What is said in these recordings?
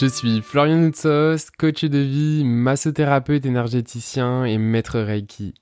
Je suis Florian Noutsos, coach de vie, massothérapeute énergéticien et maître Reiki.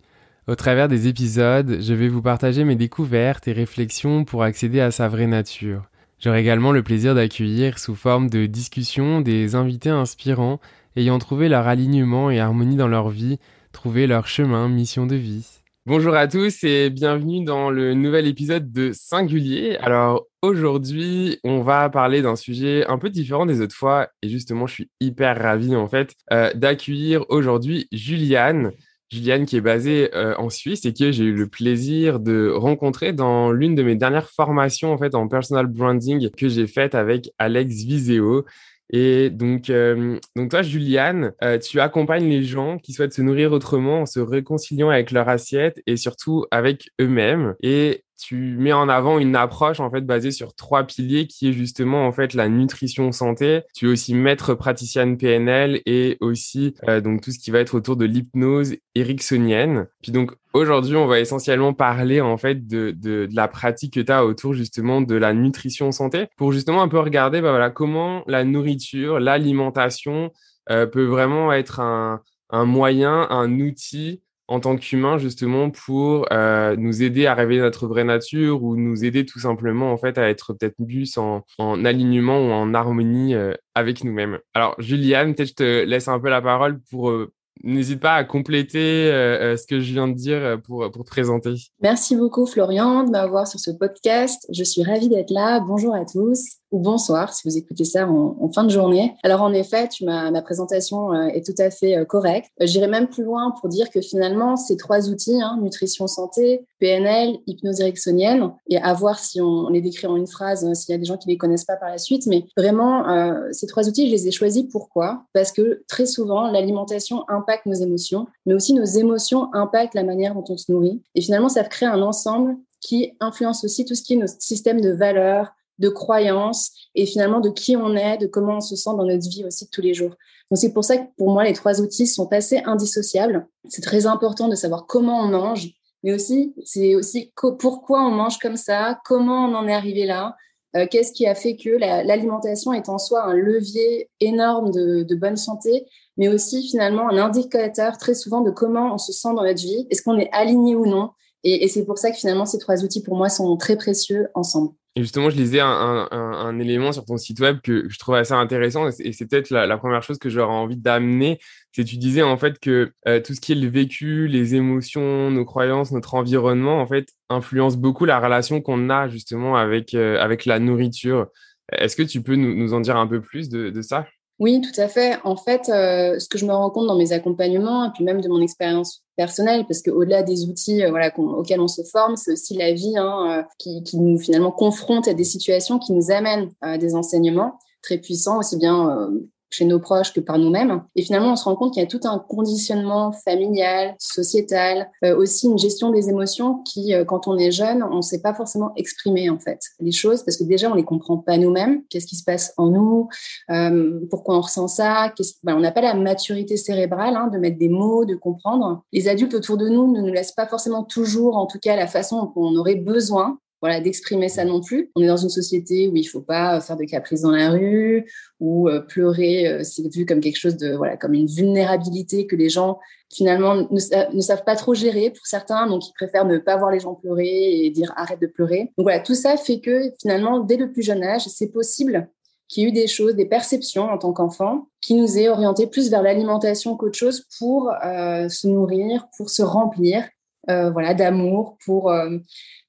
Au travers des épisodes, je vais vous partager mes découvertes et réflexions pour accéder à sa vraie nature. J'aurai également le plaisir d'accueillir sous forme de discussion des invités inspirants ayant trouvé leur alignement et harmonie dans leur vie, trouvé leur chemin, mission de vie. Bonjour à tous et bienvenue dans le nouvel épisode de Singulier. Alors aujourd'hui, on va parler d'un sujet un peu différent des autres fois et justement, je suis hyper ravi en fait euh, d'accueillir aujourd'hui Juliane. Juliane qui est basée euh, en Suisse et que j'ai eu le plaisir de rencontrer dans l'une de mes dernières formations en fait en personal branding que j'ai faite avec Alex Viseo. Et donc, euh, donc toi, Juliane, euh, tu accompagnes les gens qui souhaitent se nourrir autrement en se réconciliant avec leur assiette et surtout avec eux-mêmes. Et tu mets en avant une approche en fait basée sur trois piliers qui est justement en fait la nutrition santé. Tu es aussi maître praticienne PNL et aussi euh, donc tout ce qui va être autour de l'hypnose ericksonienne. Puis donc aujourd'hui, on va essentiellement parler en fait de, de, de la pratique que tu as autour justement de la nutrition santé pour justement un peu regarder bah, voilà comment la nourriture, l'alimentation euh, peut vraiment être un, un moyen, un outil en tant qu'humain justement pour euh, nous aider à révéler notre vraie nature ou nous aider tout simplement en fait à être peut-être plus en, en alignement ou en harmonie euh, avec nous-mêmes. Alors Juliane, peut-être je te laisse un peu la parole pour euh, N'hésite pas à compléter ce que je viens de dire pour, pour te présenter. Merci beaucoup Florian de m'avoir sur ce podcast. Je suis ravie d'être là. Bonjour à tous ou bonsoir si vous écoutez ça en, fin de journée. Alors en effet, tu ma présentation euh, est tout à fait euh, correcte. Euh, j'irai même plus loin pour dire que finalement, ces trois outils, hein, nutrition santé, PNL, hypnose ericksonienne, et à voir si on, les décrit en une phrase, s'il y a des gens qui les connaissent pas par la suite, mais vraiment, ces trois outils, je les ai choisis pourquoi? Parce que très souvent, l'alimentation impacte nos émotions, mais aussi nos émotions impactent la manière dont on se nourrit. Et finalement, ça crée un ensemble qui influence aussi tout ce qui est nos systèmes de valeurs, de croyances et finalement de qui on est, de comment on se sent dans notre vie aussi de tous les jours. Donc c'est pour ça que pour moi les trois outils sont assez indissociables. C'est très important de savoir comment on mange, mais aussi c'est aussi pourquoi on mange comme ça, comment on en est arrivé là, euh, qu'est-ce qui a fait que l'alimentation est en soi un levier énorme de, bonne santé, mais aussi finalement un indicateur très souvent de comment on se sent dans notre vie, est-ce qu'on est aligné ou non. Et c'est pour ça que finalement ces trois outils pour moi sont très précieux ensemble. Et justement, je lisais un, élément sur ton site web que je trouve assez intéressant, et c'est peut-être la, première chose que j'aurais envie d'amener, c'est tu disais en fait que euh, tout ce qui est le vécu, les émotions, nos croyances, notre environnement, en fait, influence beaucoup la relation qu'on a justement avec, euh, avec la nourriture. Est-ce que tu peux nous, en dire un peu plus de, de ça? Oui, tout à fait. En fait, euh, ce que je me rends compte dans mes accompagnements, et puis même de mon expérience personnelle, parce qu'au-delà des outils euh, voilà, auxquels on se forme, c'est aussi la vie hein, euh, qui, qui, nous finalement confronte à des situations qui nous amènent à des enseignements très puissants, aussi bien chez nos proches que par nous-mêmes. Et finalement, on se rend compte qu'il y a tout un conditionnement familial, sociétal, euh, aussi une gestion des émotions qui, euh, quand on est jeune, on ne sait pas forcément exprimer en fait les choses parce que déjà on les comprend pas nous-mêmes. Qu'est-ce qui se passe en nous? Euh, Pourquoi on ressent ça? Ben, On n'a pas la maturité cérébrale hein, de mettre des mots, de comprendre. Les adultes autour de nous ne nous laissent pas forcément toujours, en tout cas, la façon qu'on aurait besoin voilà, d'exprimer ça non plus. On est dans une société où il faut pas faire de caprices dans la rue, où euh, pleurer, euh, c'est vu comme quelque chose de, voilà, comme une vulnérabilité que les gens finalement ne, savent pas trop gérer pour certains, donc ils préfèrent ne pas voir les gens pleurer et dire arrête de pleurer. Donc voilà, tout ça fait que finalement, dès le plus jeune âge, c'est possible qu'il y ait eu des choses, des perceptions en tant qu'enfant qui nous aient orienté plus vers l'alimentation qu'autre chose pour euh, se nourrir, pour se remplir euh, voilà, d'amour pour euh,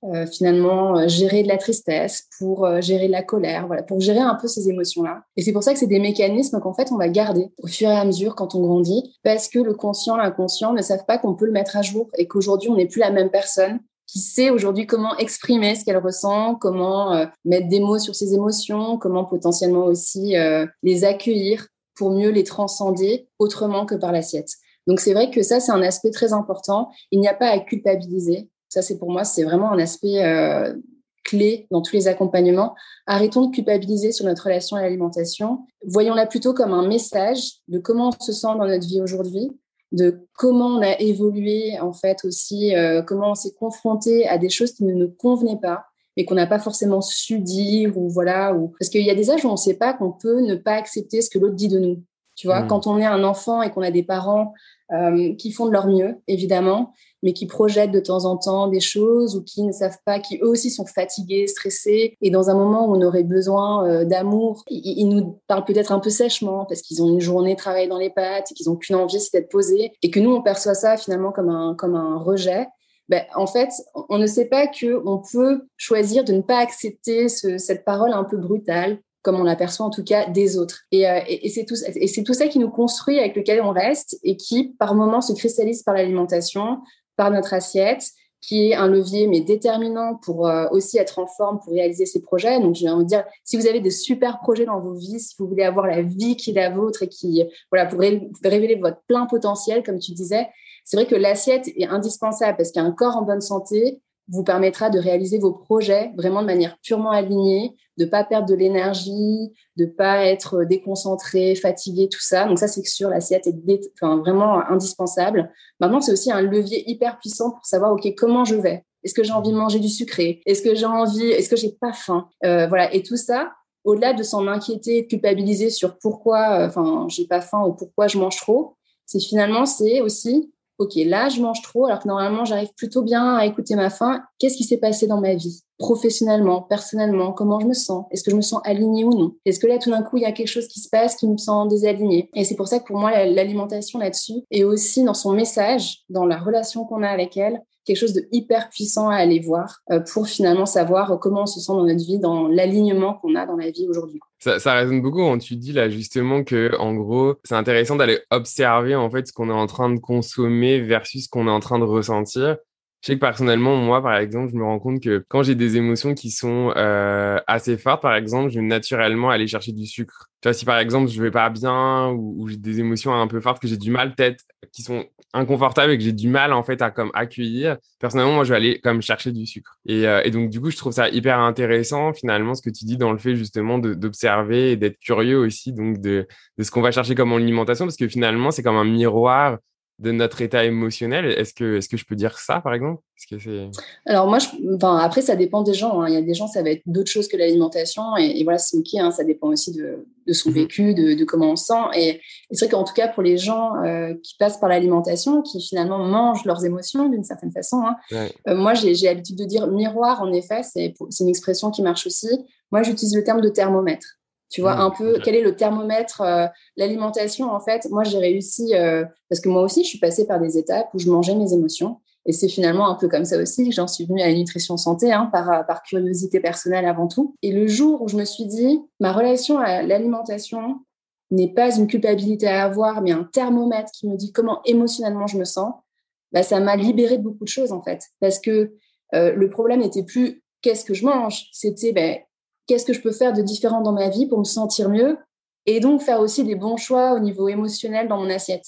euh, finalement gérer de la tristesse, pour gérer de la colère, voilà, pour gérer un peu ces émotions-là. Et c'est pour ça que c'est des mécanismes qu'en fait on va garder au fur et à mesure quand on grandit, parce que le conscient, l'inconscient ne savent pas qu'on peut le mettre à jour et qu'aujourd'hui on n'est plus la même personne qui sait aujourd'hui comment exprimer ce qu'elle ressent, comment mettre des mots sur ses émotions, comment potentiellement aussi les accueillir pour mieux les transcender autrement que par l'assiette. Donc c'est vrai que ça, c'est un aspect très important. Il n'y a pas à culpabiliser. Ça, c'est pour moi, c'est vraiment un aspect euh, clé dans tous les accompagnements. Arrêtons de culpabiliser sur notre relation à l'alimentation. Voyons-la plutôt comme un message de comment on se sent dans notre vie aujourd'hui, de comment on a évolué en fait aussi, euh, comment on s'est confronté à des choses qui ne nous convenaient pas mais qu'on n'a pas forcément su dire ou voilà ou parce qu'il y a des âges où on ne sait pas qu'on peut ne pas accepter ce que l'autre dit de nous. Tu vois, mmh. quand on est un enfant et qu'on a des parents euh, qui font de leur mieux, évidemment, mais qui projettent de temps en temps des choses ou qui ne savent pas, qui eux aussi sont fatigués, stressés, et dans un moment où on aurait besoin euh, d'amour, ils, nous parlent peut-être un peu sèchement parce qu'ils ont une journée travaillée dans les pattes, et qu'ils n'ont qu'une envie, c'est d'être posés, et que nous, on perçoit ça finalement comme un, comme un rejet. Ben, en fait, on ne sait pas qu'on peut choisir de ne pas accepter cette parole un peu brutale, comme on l'aperçoit en tout cas des autres. Euh, et, c'est tout, ça qui nous construit, avec lequel on reste, et qui par moments se cristallise par l'alimentation, par notre assiette, qui est un levier mais déterminant pour euh, aussi être en forme pour réaliser ces projets. Donc, je vais vous dire, si vous avez des super projets dans vos vies, si vous voulez avoir la vie qui est la vôtre et qui, voilà, pour révéler votre plein potentiel, comme tu disais, c'est vrai que l'assiette est indispensable parce qu'un corps en bonne santé, vous permettra de réaliser vos projets vraiment de manière purement alignée, de pas perdre de l'énergie, de pas être déconcentré, fatigué, tout ça. Donc ça, c'est sûr, l'assiette est vraiment indispensable. Maintenant, c'est aussi un levier hyper puissant pour savoir, OK, comment je vais? Est-ce que j'ai envie de manger du sucré? Est-ce que j'ai envie Est-ce que j'ai pas faim? Euh, Voilà. Et tout ça, au-delà de s'en inquiéter, de culpabiliser sur pourquoi, euh, enfin, j'ai pas faim ou pourquoi je mange trop, c'est finalement, c'est aussi ok, là, je mange trop, alors que normalement, j'arrive plutôt bien à écouter ma faim. Qu'est-ce qui s'est passé dans ma vie? Professionnellement, personnellement, comment je me sens? Est-ce que je me sens alignée ou non? Est-ce que là, tout d'un coup, il y a quelque chose qui se passe qui me sent désalignée Et c'est pour ça que pour moi, l'alimentation là-dessus est aussi dans son message, dans la relation qu'on a avec elle, quelque chose de hyper puissant à aller voir euh, pour finalement savoir comment on se sent dans notre vie, dans l'alignement qu'on a dans la vie aujourd'hui. Ça, résonne beaucoup quand tu dis là justement que en gros c'est intéressant d'aller observer en fait ce qu'on est en train de consommer versus ce qu'on est en train de ressentir. Je sais que personnellement moi par exemple je me rends compte que quand j'ai des émotions qui sont euh, assez fortes par exemple je vais naturellement aller chercher du sucre. Tu vois si par exemple je vais pas bien ou, j'ai des émotions un peu fortes que j'ai du mal peut-être qui sont inconfortable et que j'ai du mal en fait à comme accueillir, personnellement moi je vais aller comme chercher du sucre. Et, euh, donc du coup je trouve ça hyper intéressant finalement ce que tu dis dans le fait justement d'observer et d'être curieux aussi donc de ce qu'on va chercher comme alimentation parce que finalement c'est comme un miroir de notre état émotionnel. Est-ce que, est-ce que je peux dire ça, par exemple? Que c'est... Alors moi, je, après, ça dépend des gens. Hein. Il y a des gens, ça va être d'autres choses que l'alimentation. Et, voilà, c'est OK. Hein. Ça dépend aussi de, de son mmh vécu, de, de, comment on sent. Et, c'est vrai qu'en tout cas, pour les gens euh, qui passent par l'alimentation, qui finalement mangent leurs émotions d'une certaine façon, hein, euh, moi, j'ai, j'ai l'habitude de dire miroir, en effet. C'est, c'est une expression qui marche aussi. Moi, j'utilise le terme de thermomètre. Tu vois, mmh, un peu, quel est le thermomètre euh, L'alimentation, en fait, moi, j'ai réussi, euh, parce que moi aussi, je suis passée par des étapes où je mangeais mes émotions. Et c'est finalement un peu comme ça aussi que j'en suis venue à la nutrition santé, hein, par, euh, par curiosité personnelle avant tout. Et le jour où je me suis dit, ma relation à l'alimentation n'est pas une culpabilité à avoir, mais un thermomètre qui me dit comment émotionnellement je me sens, bah, ça m'a libérée de beaucoup de choses, en fait. Parce que le problème n'était plus qu'est-ce que je mange, c'était ben, qu'est-ce que je peux faire de différent dans ma vie pour me sentir mieux et donc faire aussi des bons choix au niveau émotionnel dans mon assiette.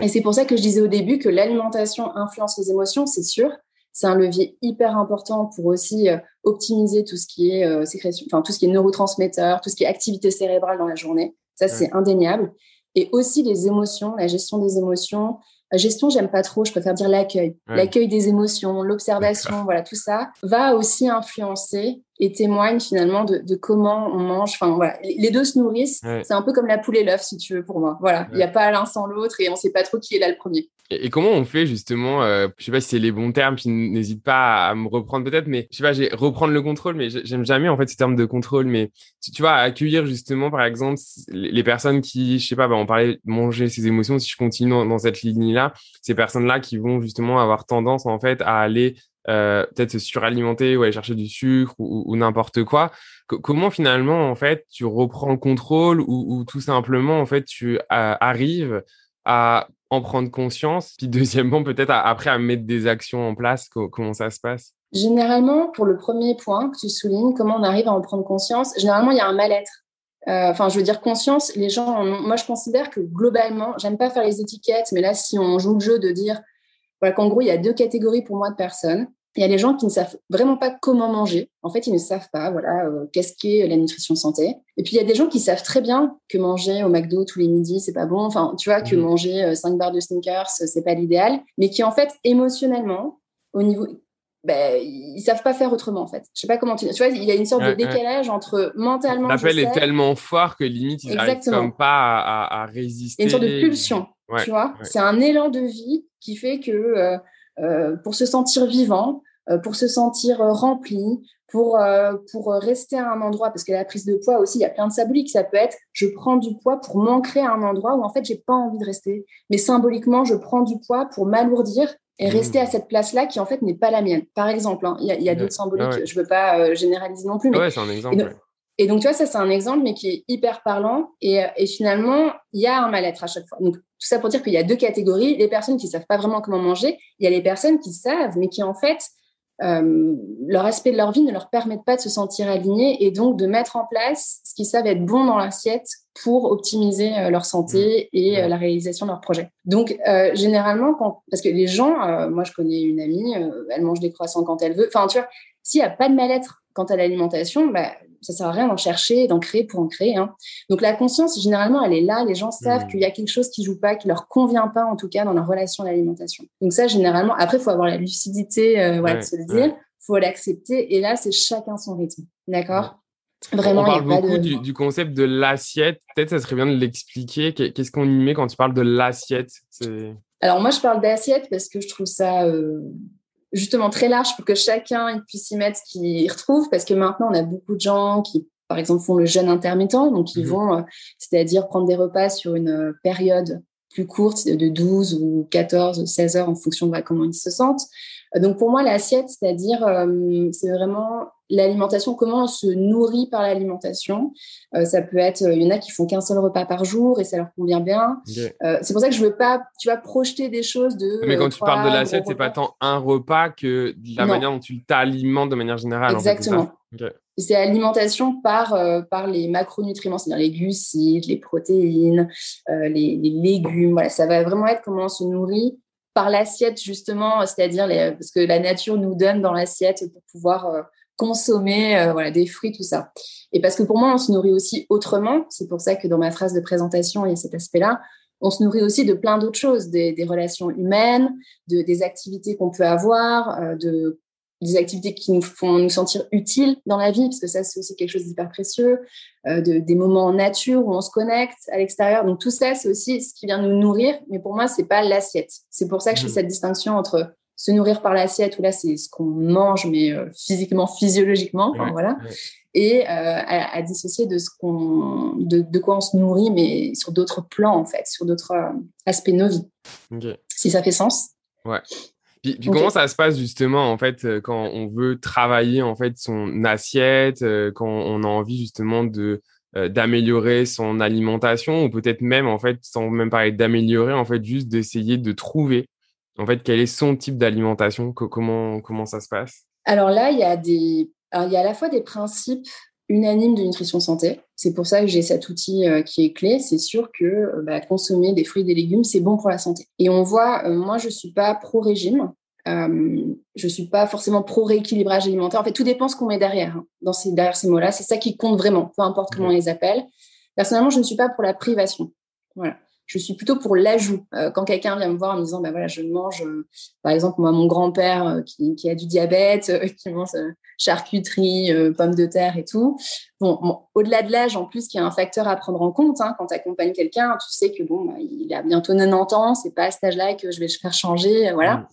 Et c'est pour ça que je disais au début que l'alimentation influence les émotions, c'est sûr. C'est un levier hyper important pour aussi euh, optimiser tout ce qui est euh, sécrétion, enfin tout ce qui est neurotransmetteur, tout ce qui est activité cérébrale dans la journée. Ça, c'est indéniable. Et aussi les émotions, la gestion des émotions, la gestion, j'aime pas trop, je préfère dire l'accueil. L'accueil des émotions, l'observation, voilà, tout ça va aussi influencer et témoigne finalement de, comment on mange. Enfin, voilà, les deux se nourrissent. C'est un peu comme la poule et l'œuf, si tu veux, pour moi. Voilà, il n'y a pas l'un sans l'autre et on ne sait pas trop qui est là le premier. Et, comment on fait justement euh, Je sais pas si c'est les bons termes, puis n'hésite pas à me reprendre peut-être, mais je sais pas, j'ai reprendre le contrôle, mais j'aime jamais en fait ce terme de contrôle. Mais tu, vois, accueillir justement, par exemple, les personnes qui, je sais pas, bah, on parlait de manger ses émotions. Si je continue dans cette ligne-là, ces personnes-là qui vont justement avoir tendance en fait à aller euh, peut-être suralimenter ou aller chercher du sucre ou, n'importe quoi. comment finalement en fait tu reprends le contrôle ou, tout simplement en fait tu arrives à en prendre conscience? Puis deuxièmement peut-être après à mettre des actions en place comment ça se passe? Généralement pour le premier point que tu soulignes comment on arrive à en prendre conscience? Généralement il y a un mal-être enfin, je veux dire conscience. Les gens, moi, je considère que globalement, j'aime pas faire les étiquettes, mais là, si on joue le jeu de dire, voilà, qu'en gros, il y a deux catégories pour moi de personnes. Il y a les gens qui ne savent vraiment pas comment manger. En fait, ils ne savent pas, voilà, euh, qu'est-ce qu'est la nutrition santé. Et puis, il y a des gens qui savent très bien que manger au McDo tous les midis, c'est pas bon. Enfin, tu vois, que mmh. manger 5 euh, barres de sneakers, c'est pas l'idéal. Mais qui, en fait, émotionnellement, au niveau, ben, ils savent pas faire autrement en fait. Je sais pas comment tu. Tu vois, il y a une sorte de décalage entre mentalement. L'appel est tellement fort que limite ils n'arrivent pas à, résister. Il y a une sorte de pulsion. tu vois, c'est un élan de vie qui fait que euh, euh, pour se sentir vivant, euh, pour se sentir rempli, pour pour rester à un endroit parce que la prise de poids aussi, il y a plein de symboliques. Ça peut être je prends du poids pour m'ancrer à un endroit où en fait j'ai pas envie de rester, mais symboliquement je prends du poids pour m'alourdir et rester à mmh. cette place-là qui en fait n'est pas la mienne. Par exemple, hein, il y a, d'autres symboliques, je ne veux pas euh, généraliser non plus. Mais... c'est un exemple. Et donc, tu vois, ça c'est un exemple, mais qui est hyper parlant. Et, et finalement, il y a un mal-être à chaque fois. Donc, tout ça pour dire qu'il y a deux catégories. Les personnes qui savent pas vraiment comment manger, il y a les personnes qui savent, mais qui en fait euh, leur aspect de leur vie ne leur permettent pas de se sentir alignés et donc de mettre en place ce qu'ils savent être bon dans l'assiette pour optimiser euh, leur santé mmh. et euh, la réalisation de leurs projets. Donc, généralement, quand, parce que les gens, moi je connais une amie, elle mange des croissants quand elle veut. Enfin, tu vois, s'il n'y a pas de mal-être quant à l'alimentation, bah, ça sert à rien d'en chercher, d'en créer pour en créer. Hein. Donc la conscience, généralement, elle est là. Les gens savent mmh. qu'il y a quelque chose qui joue pas, qui leur convient pas, en tout cas, dans leur relation à l'alimentation. Donc ça, généralement, après, il faut avoir la lucidité euh, de se le dire. Il faut l'accepter. Et là, c'est chacun son rythme. D'accord? Vraiment, on parle beaucoup du, concept de l'assiette. Peut-être ça serait bien de l'expliquer. Qu'est-ce qu'on y met quand tu parles de l'assiette? Alors moi, je parle d'assiette parce que je trouve ça euh, justement très large pour que chacun puisse y mettre ce qu'il retrouve, parce que maintenant, on a beaucoup de gens qui, par exemple, font le jeûne intermittent, donc ils mmh vont, euh, c'est-à-dire prendre des repas sur une euh, période plus courte de 12 ou 14, 16 heures en fonction de comment ils se sentent. Donc pour moi, l'assiette, c'est-à-dire, euh, c'est vraiment l'alimentation, comment on se nourrit par l'alimentation. Euh, ça peut être, il y en a qui font qu'un seul repas par jour et ça leur convient bien. Euh, c'est pour ça que je veux pas, tu vas projeter des choses de. Mais quand tu parles de l'assiette, c'est pas tant un repas que la manière dont tu t'alimentes de manière générale. Exactement. C'est alimentation par, par les macronutriments, c'est-à-dire les glucides, les protéines, les, les, légumes. Voilà, ça va vraiment être comment on se nourrit par l'assiette justement, c'est-à-dire parce que la nature nous donne dans l'assiette pour pouvoir euh, consommer euh, voilà des fruits tout ça. Et parce que pour moi on se nourrit aussi autrement, c'est pour ça que dans ma phrase de présentation il y a cet aspect-là. On se nourrit aussi de plein d'autres choses, des, relations humaines, de, des activités qu'on peut avoir, euh, de des activités qui nous font nous sentir utiles dans la vie, parce que ça, c'est aussi quelque chose d'hyper précieux, euh, de, des moments en nature où on se connecte à l'extérieur. Donc, tout ça, c'est aussi ce qui vient nous nourrir, mais pour moi, c'est pas l'assiette. C'est pour ça que je fais mmh. cette distinction entre se nourrir par l'assiette, où là, c'est ce qu'on mange, mais euh, physiquement, physiologiquement, voilà, et euh, à, dissocier de, ce qu'on, de, de, quoi on se nourrit, mais sur d'autres plans, en fait, sur d'autres aspects de nos vies. Si ça fait sens. Ouais. Puis, comment ça se passe justement en fait euh, quand on veut travailler en fait son assiette, euh, quand on a envie justement de euh, d'améliorer son alimentation ou peut-être même en fait sans même parler d'améliorer en fait juste d'essayer de trouver en fait quel est son type d'alimentation, comment comment ça se passe? Alors là il y a des il y a à la fois des principes unanimes de nutrition santé. C'est pour ça que j'ai cet outil qui est clé. C'est sûr que bah, consommer des fruits et des légumes, c'est bon pour la santé. Et on voit, moi, je suis pas pro-régime. Euh, je suis pas forcément pro rééquilibrage alimentaire. En fait, tout dépend ce qu'on met derrière, hein, dans ces, derrière ces mots-là. C'est ça qui compte vraiment, peu importe comment on les appelle. Personnellement, je ne suis pas pour la privation. Voilà. Je suis plutôt pour l'ajout. Euh, quand quelqu'un vient me voir en me disant, ben voilà, je mange, euh, par exemple, moi, mon grand-père euh, qui, qui, a du diabète, qui mange charcuterie, pommes de terre et tout. Bon, au-delà de l'âge, en plus, qui a un facteur à prendre en compte. Hein, quand tu accompagnes quelqu'un, tu sais que bon, bah, il a bientôt 90 ans, c'est pas à cet âge-là que je vais le faire changer, voilà. Mmh.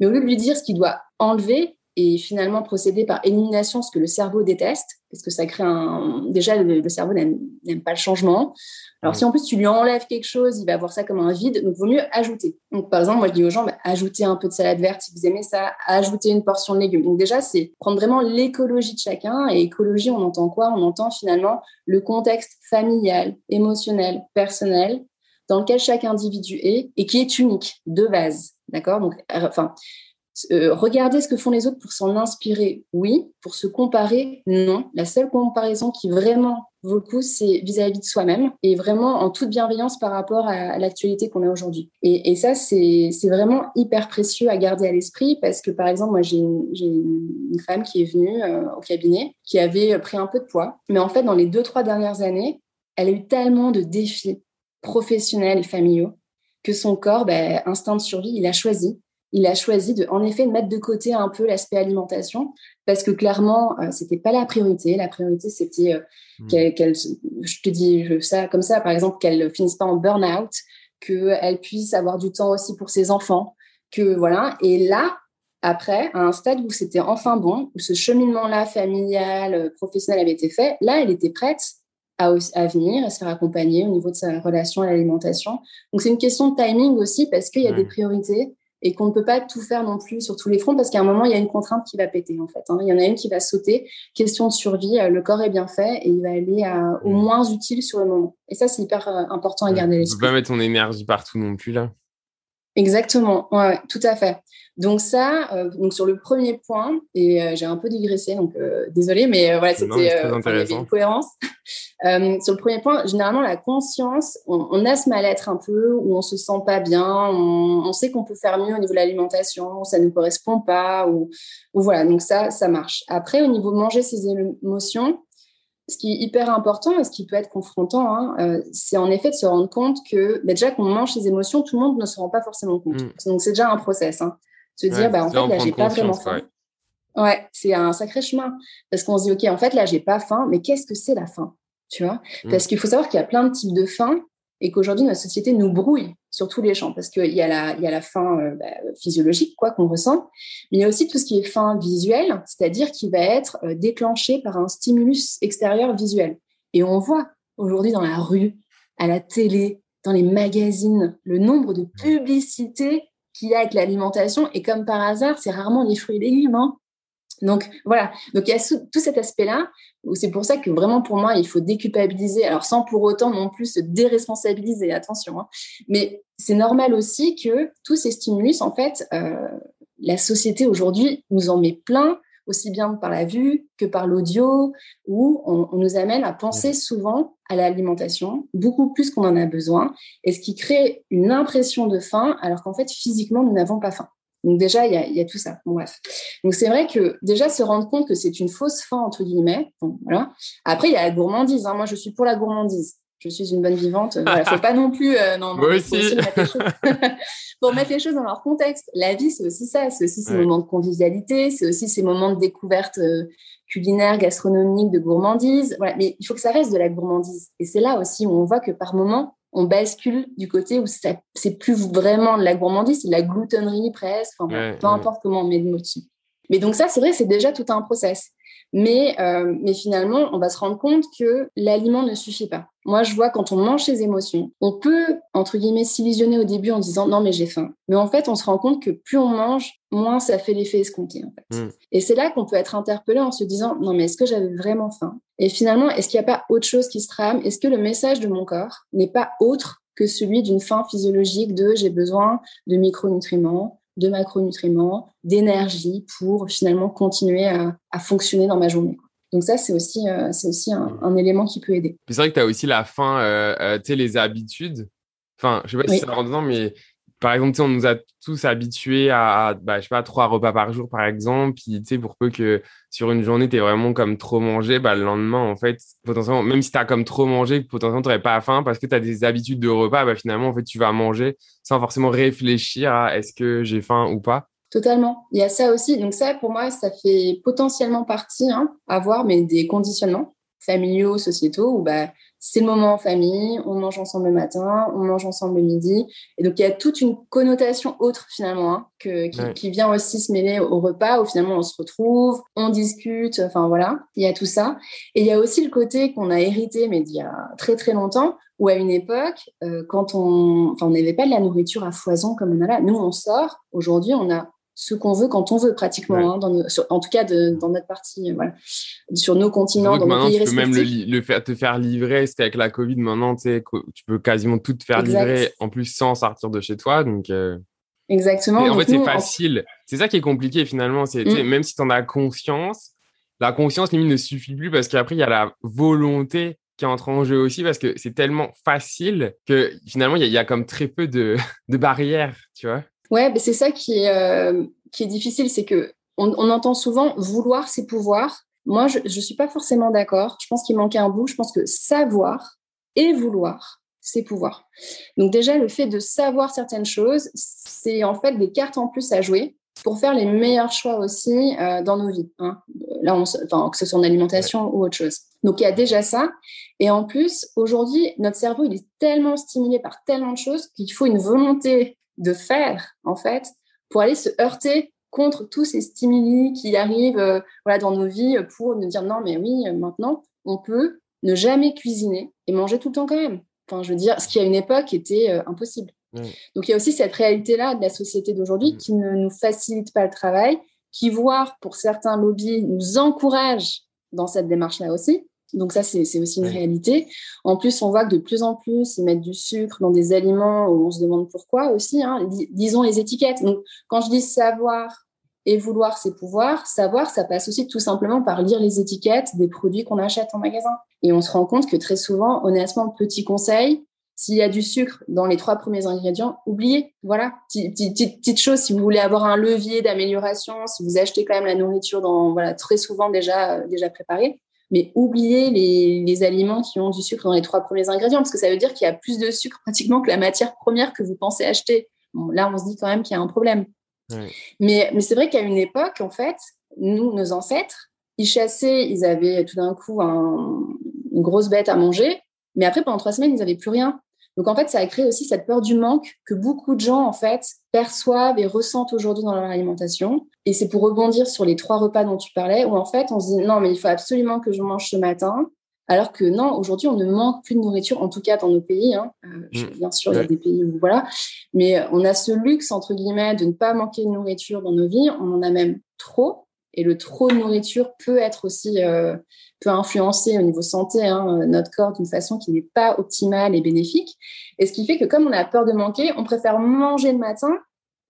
Mais au lieu de lui dire ce qu'il doit enlever et finalement procéder par élimination, ce que le cerveau déteste, parce que ça crée un. Déjà, le, cerveau n'aime pas le changement. Alors, si en plus tu lui enlèves quelque chose, il va voir ça comme un vide. Donc, il vaut mieux ajouter. Donc, par exemple, moi, je dis aux gens, bah, ajoutez un peu de salade verte si vous aimez ça, ajoutez une portion de légumes. Donc, déjà, c'est prendre vraiment l'écologie de chacun. Et écologie, on entend quoi? On entend finalement le contexte familial, émotionnel, personnel, dans lequel chaque individu est et qui est unique de base. D'accord? Donc, enfin, euh, regarder ce que font les autres pour s'en inspirer, oui. Pour se comparer, non. La seule comparaison qui vraiment beaucoup, c'est vis-à-vis de soi-même et vraiment en toute bienveillance par rapport à l'actualité qu'on a aujourd'hui. Et, ça, c'est vraiment hyper précieux à garder à l'esprit parce que, par exemple, moi, j'ai une, une, femme qui est venue euh, au cabinet qui avait pris un peu de poids. Mais en fait, dans les deux, trois dernières années, elle a eu tellement de défis professionnels et familiaux que son corps, ben, instinct de survie, il a choisi il a choisi de, en effet, de mettre de côté un peu l'aspect alimentation parce que clairement, ce euh, c'était pas la priorité. La priorité, c'était euh, mmh. qu'elle, je te dis ça comme ça, par exemple, qu'elle finisse pas en burn-out, qu'elle puisse avoir du temps aussi pour ses enfants, que voilà. Et là, après, à un stade où c'était enfin bon, où ce cheminement-là familial, euh, professionnel avait été fait, là, elle était prête à, à, venir, à se faire accompagner au niveau de sa relation à l'alimentation. Donc, c'est une question de timing aussi parce qu'il y a des priorités et qu'on ne peut pas tout faire non plus sur tous les fronts parce qu'à un moment, il y a une contrainte qui va péter en fait. Hein. Il y en a une qui va sauter. Question de survie, euh, le corps est bien fait et il va aller au mm. moins utile sur le moment. Et ça, c'est hyper euh, important à garder. Tu peux pas mettre ton énergie partout non plus là. Exactement, ouais, tout à fait. Donc ça, euh, donc sur le premier point, et euh, j'ai un peu digressé, donc euh, désolé, mais voilà, c'était une cohérence. sur le premier point, généralement la conscience, on, a ce mal-être un peu, où on se sent pas bien, on, sait qu'on peut faire mieux au niveau de l'alimentation, ça ne correspond pas, ou, ou voilà, donc ça, ça marche. Après, au niveau de manger ses émotions, ce qui est hyper important et ce qui peut être confrontant, hein, euh, c'est en effet de se rendre compte que bah, déjà qu'on mange ses émotions, tout le monde ne se rend pas forcément compte. Mm. Donc c'est déjà un process. Hein. Se dire, bah, en fait, là, j'ai pas vraiment faim. Ouais, c'est un sacré chemin. Parce qu'on se dit, OK, en fait, là, j'ai pas faim, mais qu'est-ce que c'est la faim Tu vois? Mm. Parce qu'il faut savoir qu'il y a plein de types de faim et qu'aujourd'hui, notre société nous brouille sur tous les champs, parce qu'il y, a la, y a la faim euh, bah, physiologique quoi qu'on ressent, mais il y a aussi tout ce qui est faim visuel, c'est-à-dire qui va être euh, déclenché par un stimulus extérieur visuel. Et on voit aujourd'hui dans la rue, à la télé, dans les magazines, le nombre de publicités qu'il y a avec l'alimentation, et comme par hasard, c'est rarement les fruits et légumes. Hein. Donc voilà, donc il y a tout cet aspect-là c'est pour ça que vraiment pour moi il faut déculpabiliser, alors sans pour autant non plus se déresponsabiliser, attention. Hein. Mais c'est normal aussi que tous ces stimulus, en fait, euh, la société aujourd'hui nous en met plein, aussi bien par la vue que par l'audio, où on, on, nous amène à penser souvent à l'alimentation, beaucoup plus qu'on en a besoin, et ce qui crée une impression de faim, alors qu'en fait physiquement nous n'avons pas faim. Donc déjà, il y a, tout ça. bref. Donc c'est vrai que déjà se rendre compte que c'est une fausse faim, entre guillemets. voilà. Après, il y a la gourmandise. Hein. Moi, je suis pour la gourmandise. Je suis une bonne vivante. Il ne faut pas non plus... Euh, non, Moi aussi. pour mettre les choses dans leur contexte. La vie, c'est aussi ça. C'est aussi ces moments de convivialité. C'est aussi ces moments de découverte euh, culinaire, gastronomique, de gourmandise. Voilà. Mais il faut que ça reste de la gourmandise. Et c'est là aussi où on voit que par moment, on bascule du côté où c'est plus vraiment de la gourmandise, c'est de la gloutonnerie presque, peu importe comment on met le mot dessus. Mais donc ça, c'est vrai, c'est déjà tout un process. Mais, euh, mais finalement, on va se rendre compte que l'aliment ne suffit pas. Moi, je vois quand on mange ses émotions, on peut, entre guillemets, s'illusionner au début en disant non, mais j'ai faim. Mais en fait, on se rend compte que plus on mange, moins ça fait l'effet escompté. En fait. Mm. Et c'est là qu'on peut être interpellé en se disant non, mais est-ce que j'avais vraiment faim? Et finalement, est-ce qu'il n'y a pas autre chose qui se trame? Est-ce que le message de mon corps n'est pas autre que celui d'une faim physiologique de j'ai besoin de micronutriments, de macronutriments, d'énergie pour finalement continuer à, fonctionner dans ma journée. Donc ça, c'est aussi, euh, c'est aussi un, élément qui peut aider. C'est vrai que tu as aussi la faim, euh, euh, tu sais, les habitudes. Enfin, je sais pas si ça rentre dedans, mais par exemple, on nous a tous habitués à, bah, je sais pas, trois repas par jour, par exemple. Puis, tu sais, pour peu que sur une journée, tu es vraiment comme trop mangé, bah, le lendemain, en fait, potentiellement, même si tu as comme trop mangé, potentiellement, tu n'aurais pas faim parce que tu as des habitudes de repas, bah, finalement, en fait, tu vas manger sans forcément réfléchir à est-ce que j'ai faim ou pas. Totalement. Il y a ça aussi. Donc, ça, pour moi, ça fait potentiellement partie hein, mais des conditionnements familiaux, sociétaux, où bah, c'est le moment en famille, on mange ensemble le matin, on mange ensemble le midi. Et donc, il y a toute une connotation autre, finalement, hein, que, qui, vient aussi se mêler au repas, où finalement on se retrouve, on discute, enfin voilà, il y a tout ça. Et il y a aussi le côté qu'on a hérité, mais d'il y a très très longtemps, où à une époque, euh, quand on n'avait pas de la nourriture à foison comme on a là, nous on sort, aujourd'hui on a ce qu'on veut quand on veut pratiquement, hein, dans en tout cas de, dans notre partie, euh, voilà, sur nos continents, dans nos pays tu peux même le, faire, te faire livrer, c'était avec la Covid maintenant, tu peux quasiment tout te faire livrer en plus sans sortir de chez toi, donc. Euh, Exactement. en fait, c'est facile. C'est ça qui est compliqué finalement. C'est mm. même si tu en as conscience, la conscience limite ne suffit plus parce qu'après il y a la volonté qui entre en jeu aussi parce que c'est tellement facile que finalement, il y, a comme très peu de, de barrières, tu vois. Ouais, mais c'est ça qui est, euh, qui est difficile, c'est que on, entend souvent vouloir ses pouvoirs. Moi, je ne suis pas forcément d'accord. Je pense qu'il manquait un bout. Je pense que savoir et vouloir, c'est pouvoir. Donc déjà, le fait de savoir certaines choses, c'est en fait des cartes en plus à jouer pour faire les meilleurs choix aussi euh, dans nos vies. Hein. Là, on, enfin, que ce soit en alimentation ou autre chose. Donc, il y a déjà ça. Et en plus, aujourd'hui, notre cerveau, il est tellement stimulé par tellement de choses qu'il faut une volonté de faire, en fait, pour aller se heurter contre tous ces stimuli qui arrivent euh, voilà, dans nos vies pour nous dire non, mais oui, maintenant, on peut ne jamais cuisiner et manger tout le temps quand même. Enfin, je veux dire, ce qui à une époque était euh, impossible. Donc il y a aussi cette réalité-là de la société d'aujourd'hui mm. qui ne nous facilite pas le travail, qui, voire pour certains lobbies, nous encourage dans cette démarche-là aussi. Donc ça, c'est aussi une réalité. En plus, on voit que de plus en plus, ils mettent du sucre dans des aliments où on se demande pourquoi aussi. Hein. Disons les étiquettes. Donc quand je dis savoir et vouloir, c'est pouvoir. Savoir, ça passe aussi tout simplement par lire les étiquettes des produits qu'on achète en magasin. Et on se rend compte que très souvent, honnêtement, petit conseil, s'il y a du sucre dans les trois premiers ingrédients, oubliez. Voilà, petite, chose, si vous voulez avoir un levier d'amélioration, si vous achetez quand même la nourriture dans, voilà, très souvent déjà, déjà préparée, mais oubliez les, les, aliments qui ont du sucre dans les trois premiers ingrédients, parce que ça veut dire qu'il y a plus de sucre pratiquement que la matière première que vous pensez acheter. Bon, là, on se dit quand même qu'il y a un problème. Mais, mais c'est vrai qu'à une époque, en fait, nous, nos ancêtres, ils chassaient, ils avaient tout d'un coup une grosse bête à manger, mais après, pendant trois semaines, ils n'avaient plus rien. Donc en fait, ça a créé aussi cette peur du manque que beaucoup de gens en fait perçoivent et ressentent aujourd'hui dans leur alimentation. Et c'est pour rebondir sur les trois repas dont tu parlais, où en fait on se dit non mais il faut absolument que je mange ce matin, alors que non, aujourd'hui on ne manque plus de nourriture, en tout cas dans nos pays. Hein. Euh, mmh. bien sûr, il y a des pays où voilà, mais on a ce luxe entre guillemets de ne pas manquer de nourriture dans nos vies. On en a même trop. Et le trop de nourriture peut être aussi euh, peut influencer au niveau santé hein, notre corps d'une façon qui n'est pas optimale et bénéfique. Et ce qui fait que comme on a peur de manquer, on préfère manger le matin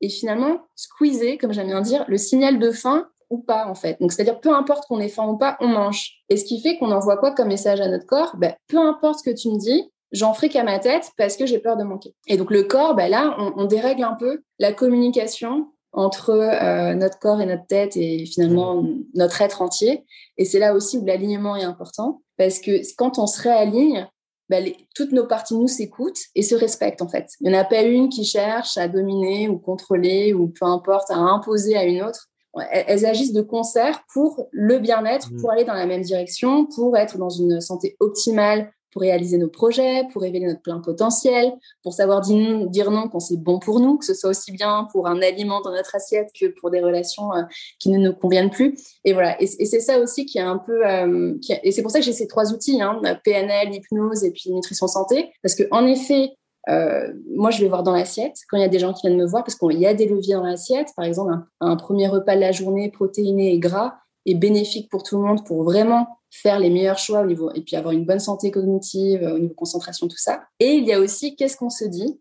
et finalement squeezer, comme j'aime bien dire, le signal de faim ou pas en fait. Donc c'est-à-dire peu importe qu'on ait faim ou pas, on mange. Et ce qui fait qu'on envoie quoi comme message à notre corps? Ben, Peu importe ce que tu me dis, j'en ferai qu'à ma tête parce que j'ai peur de manquer. Et donc le corps, ben là, on, on dérègle un peu la communication entre euh, notre corps et notre tête et finalement notre être entier. Et c'est là aussi où l'alignement est important parce que quand on se réaligne, bah, toutes nos parties nous s'écoutent et se respectent en fait. Il n'y en a pas une qui cherche à dominer ou contrôler ou peu importe, à imposer à une autre. elles agissent de concert pour le bien-être, mmh. pour aller dans la même direction, pour être dans une santé optimale, pour réaliser nos projets, pour révéler notre plein potentiel, pour savoir dire non quand c'est bon pour nous, que ce soit aussi bien pour un aliment dans notre assiette que pour des relations euh, qui ne nous conviennent plus. Et voilà. Et, c'est ça aussi qui est un peu. Euh, et c'est pour ça que j'ai ces trois outils hein, PNL, hypnose et puis nutrition santé, parce que en effet. Euh, moi, je vais voir dans l'assiette quand il y a des gens qui viennent me voir parce qu'il y a des leviers dans l'assiette. Par exemple, un premier repas de la journée protéiné et gras est bénéfique pour tout le monde pour vraiment faire les meilleurs choix au niveau et puis avoir une bonne santé cognitive, au niveau concentration, tout ça. Et il y a aussi qu'est-ce qu'on se dit,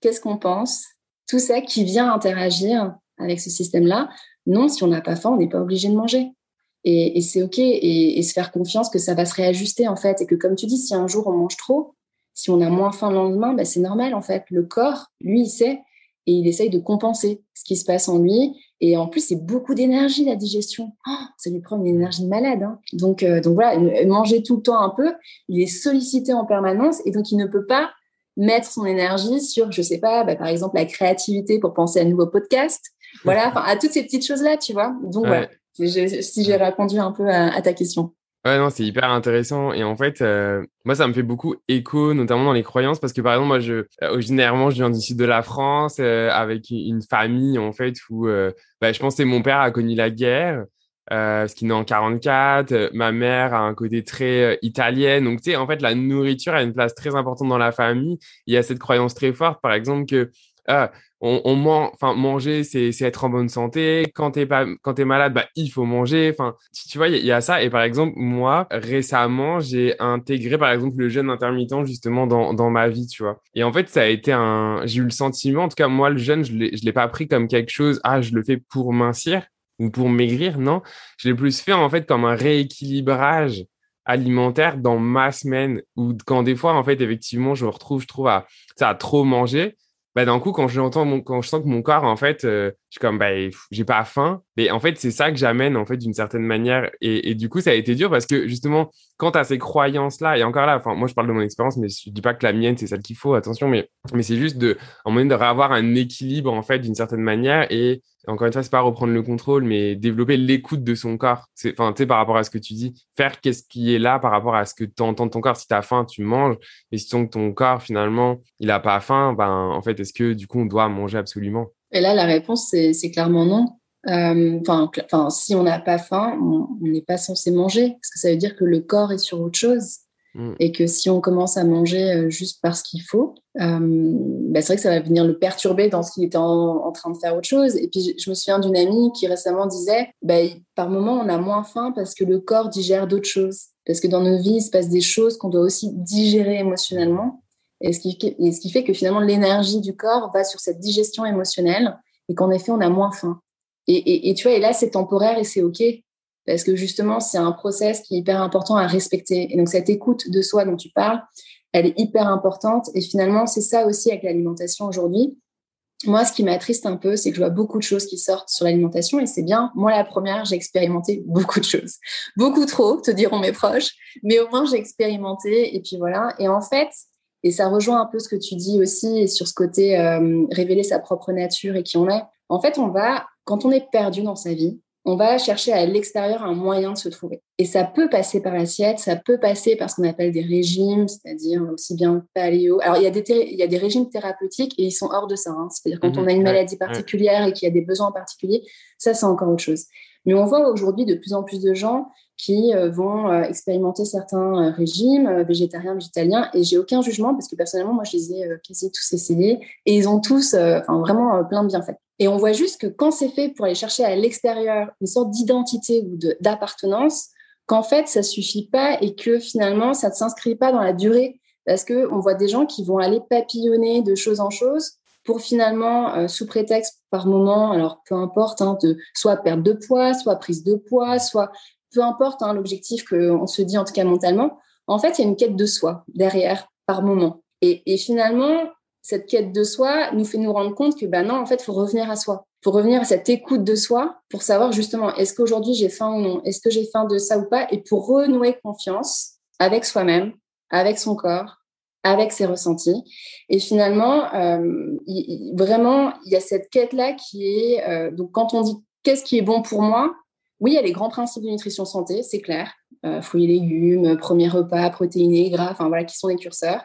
qu'est-ce qu'on pense, tout ça qui vient interagir avec ce système-là. Non, si on n'a pas faim, on n'est pas obligé de manger. Et, c'est OK. Et, se faire confiance que ça va se réajuster, en fait. Et que, comme tu dis, si un jour on mange trop, si on a moins faim le lendemain, ben c'est normal, en fait. Le corps, lui, il sait. Et il essaye de compenser ce qui se passe en lui. Et en plus, c'est beaucoup d'énergie, la digestion. Oh, ça lui prend une énergie malade. Hein. Donc, euh, donc voilà, manger tout le temps un peu, il est sollicité en permanence et donc il ne peut pas mettre son énergie sur, je sais pas, bah, par exemple, la créativité pour penser à un nouveau podcast. Voilà, à toutes ces petites choses-là, tu vois. Donc voilà, si j'ai répondu un peu à ta question. Ouais, non, c'est hyper intéressant. Et en fait, euh, moi, ça me fait beaucoup écho, notamment dans les croyances, parce que par exemple, moi, je, euh, originairement, je viens du sud de la France, euh, avec une famille, en fait, où bah, je pense que mon père a connu la guerre, ce qui est né en 44. ma mère a un côté très italien. Donc, tu sais, en fait, la nourriture a une place très importante dans la famille. Il y a cette croyance très forte, par exemple, que ah, on, on enfin manger, c'est être en bonne santé. Quand t'es pas, malade, bah il faut manger. Enfin, tu, vois, il y, a ça. Et par exemple, moi récemment, j'ai intégré par exemple le jeûne intermittent justement dans, dans ma vie, tu vois. Et en fait, ça a été un, j'ai eu le sentiment, en tout cas moi le jeûne, je l'ai, pas pris comme quelque chose. Ah, je le fais pour mincir ou pour maigrir. Non, je l'ai plus fait en fait comme un rééquilibrage alimentaire dans ma semaine ou quand des fois, en fait, effectivement, je me retrouve, je trouve à, à trop manger, bah, d'un coup, quand j'entends mon, quand je sens que mon corps, en fait, euh, je suis comme, bah, j'ai pas faim. Et en fait, c'est ça que j'amène, en fait, d'une certaine manière. Et, du coup, ça a été dur parce que, justement, quand tu as ces croyances-là, et encore là, enfin, moi, je parle de mon expérience, mais je dis pas que la mienne, c'est celle qu'il faut, attention, mais, mais c'est juste de, en moyen de avoir un équilibre, en fait, d'une certaine manière. Et encore une fois, c'est pas reprendre le contrôle, mais développer l'écoute de son corps. C'est, enfin, tu sais, par rapport à ce que tu dis, faire qu'est-ce qui est là par rapport à ce que tu entends de ton corps. Si tu as faim, tu manges. Et si ton corps, finalement, il a pas faim, ben, en fait, est-ce que, du coup, on doit manger absolument? Et là, la réponse, c'est clairement non. Euh, enfin, si on n'a pas faim, on n'est pas censé manger, parce que ça veut dire que le corps est sur autre chose. Mm. Et que si on commence à manger euh, juste parce qu'il faut, euh, bah, c'est vrai que ça va venir le perturber dans ce qu'il était en, train de faire autre chose. Et puis, je, me souviens d'une amie qui récemment disait, bah, par moment, on a moins faim parce que le corps digère d'autres choses. Parce que dans nos vies, il se passe des choses qu'on doit aussi digérer émotionnellement. Et ce qui, fait que finalement, l'énergie du corps va sur cette digestion émotionnelle et qu'en effet, on a moins faim. Et, et, et, tu vois, et là, c'est temporaire et c'est OK parce que justement, c'est un process qui est hyper important à respecter. Et donc, cette écoute de soi dont tu parles, elle est hyper importante. Et finalement, c'est ça aussi avec l'alimentation aujourd'hui. Moi, ce qui m'attriste un peu, c'est que je vois beaucoup de choses qui sortent sur l'alimentation et c'est bien. Moi, la première, j'ai expérimenté beaucoup de choses. Beaucoup trop, te diront mes proches, mais au moins j'ai expérimenté et puis voilà. Et en fait, et ça rejoint un peu ce que tu dis aussi sur ce côté euh, révéler sa propre nature et qui on est. En fait, on va, quand on est perdu dans sa vie, on va chercher à l'extérieur un moyen de se trouver. Et ça peut passer par l'assiette, ça peut passer par ce qu'on appelle des régimes, c'est-à-dire aussi bien paléo. Alors, il y, a des il y a des régimes thérapeutiques et ils sont hors de ça. Hein. C'est-à-dire quand mhm. on a une maladie particulière et qu'il y a des besoins particuliers, ça, c'est encore autre chose. Mais on voit aujourd'hui de plus en plus de gens qui euh, vont euh, expérimenter certains euh, régimes végétariens, végétaliens, et j'ai aucun jugement parce que personnellement, moi, je les ai quasi tous essayés et ils ont tous vraiment plein de bienfaits. Et on voit juste que quand c'est fait pour aller chercher à l'extérieur une sorte d'identité ou d'appartenance, qu'en fait, ça suffit pas et que finalement, ça ne s'inscrit pas dans la durée. Parce que on voit des gens qui vont aller papillonner de chose en chose pour finalement, sous prétexte par moment, alors peu importe, hein, de soit perdre de poids, soit prise de poids, soit peu importe hein, l'objectif qu'on se dit en tout cas mentalement, en fait, il y a une quête de soi derrière par moment. Et, finalement, cette quête de soi nous fait nous rendre compte que ben non, en fait, il faut revenir à soi. Il faut revenir à cette écoute de soi pour savoir justement est-ce qu'aujourd'hui j'ai faim ou non, est-ce que j'ai faim de ça ou pas, et pour renouer confiance avec soi-même, avec son corps, avec ses ressentis. Et finalement, euh, vraiment, il y a cette quête-là qui est, euh, donc quand on dit qu'est-ce qui est bon pour moi, oui, il y a les grands principes de nutrition santé, c'est clair. Euh, fruits et légumes, premier repas, protéinés, gras, enfin voilà, qui sont les curseurs.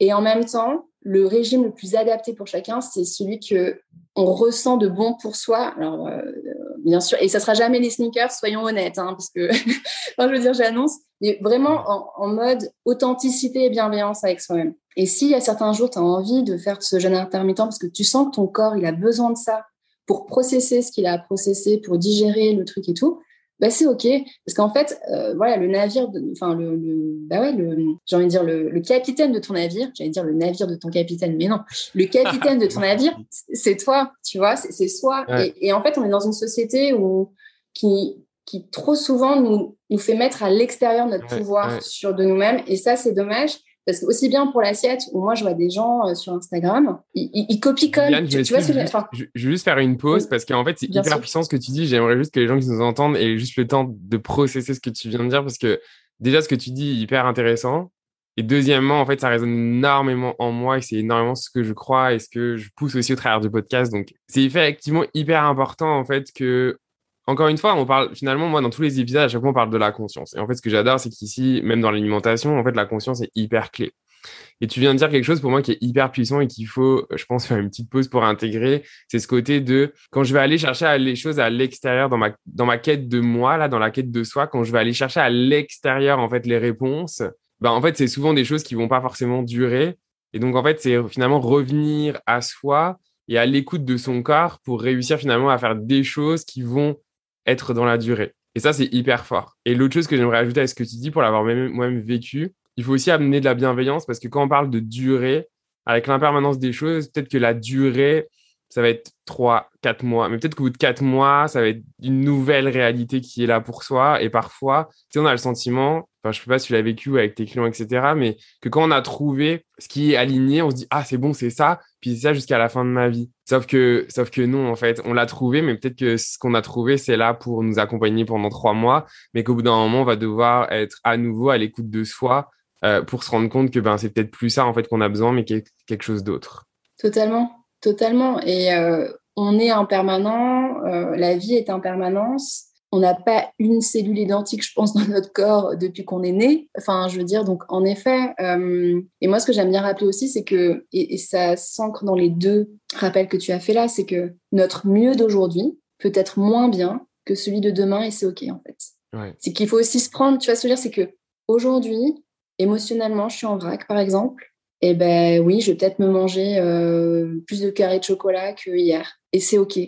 Et en même temps, le régime le plus adapté pour chacun, c'est celui que on ressent de bon pour soi. Alors, euh, bien sûr, et ça sera jamais les sneakers, soyons honnêtes, hein, parce que, enfin, je veux dire, j'annonce, mais vraiment en, mode authenticité et bienveillance avec soi-même. Et si à certains jours, tu as envie de faire ce jeûne intermittent parce que tu sens que ton corps, il a besoin de ça pour processer ce qu'il a à processer, pour digérer le truc et tout, bah, c'est ok. Parce qu'en fait euh, voilà le navire enfin le, bah ouais le j'ai envie de dire le, le, capitaine de ton navire j'allais dire le navire de ton capitaine mais non. Le capitaine de ton navire c'est toi tu vois c'est soi. Et, et, en fait on est dans une société où qui qui trop souvent nous nous fait mettre à l'extérieur notre pouvoir sur de nous-mêmes. Et ça c'est dommage parce que aussi bien pour l'assiette, où moi je vois des gens euh, sur Instagram, ils, ils, copient-collent. Tu, vois ce que je, enfin, je, je, vais juste faire une pause parce qu'en fait c'est hyper puissant ce que tu dis. J'aimerais juste que les gens qui nous entendent aient juste le temps de processer ce que tu viens de dire parce que déjà ce que tu dis est hyper intéressant. Et deuxièmement, en fait, ça résonne énormément en moi et c'est énormément ce que je crois et ce que je pousse aussi au travers du podcast. Donc, c'est effectivement hyper important, en fait, que encore une fois, on parle finalement, moi, dans tous les épisodes, à chaque fois, on parle de la conscience. Et en fait, ce que j'adore, c'est qu'ici, même dans l'alimentation, en fait, la conscience est hyper clé. Et tu viens de dire quelque chose pour moi qui est hyper puissant et qu'il faut, je pense, faire une petite pause pour intégrer. C'est ce côté de quand je vais aller chercher les choses à l'extérieur dans ma, dans ma quête de moi, là, dans la quête de soi, quand je vais aller chercher à l'extérieur, en fait, les réponses, ben, en fait, c'est souvent des choses qui vont pas forcément durer. Et donc, en fait, c'est finalement revenir à soi et à l'écoute de son corps pour réussir finalement à faire des choses qui vont être dans la durée. Et ça, c'est hyper fort. Et l'autre chose que j'aimerais ajouter à ce que tu dis, pour l'avoir moi-même vécu, il faut aussi amener de la bienveillance parce que quand on parle de durée, avec l'impermanence des choses, peut-être que la durée, ça va être trois, quatre mois. Mais peut-être qu'au bout de quatre mois, ça va être une nouvelle réalité qui est là pour soi. Et parfois, tu sais, on a le sentiment, enfin, je sais pas si tu l'as vécu avec tes clients, etc., mais que quand on a trouvé ce qui est aligné, on se dit, ah, c'est bon, c'est ça, puis c'est ça jusqu'à la fin de ma vie. Sauf que, sauf que non, en fait, on l'a trouvé, mais peut-être que ce qu'on a trouvé, c'est là pour nous accompagner pendant trois mois, mais qu'au bout d'un moment, on va devoir être à nouveau à l'écoute de soi euh, pour se rendre compte que ben, c'est peut-être plus ça, en fait, qu'on a besoin, mais quelque chose d'autre. Totalement. Totalement. Et euh, on est en permanent, euh, la vie est en permanence. On n'a pas une cellule identique, je pense, dans notre corps depuis qu'on est né. Enfin, je veux dire, donc en effet, euh, et moi, ce que j'aime bien rappeler aussi, c'est que, et, ça s'ancre dans les deux rappels que tu as fait là, c'est que notre mieux d'aujourd'hui peut être moins bien que celui de demain, et c'est OK, en fait. C'est qu'il faut aussi se prendre, tu vas se dire, c'est que aujourd'hui, émotionnellement, je suis en vrac, par exemple, eh ben oui, je vais peut-être me manger euh, plus de carrés de chocolat que hier. Et c'est OK.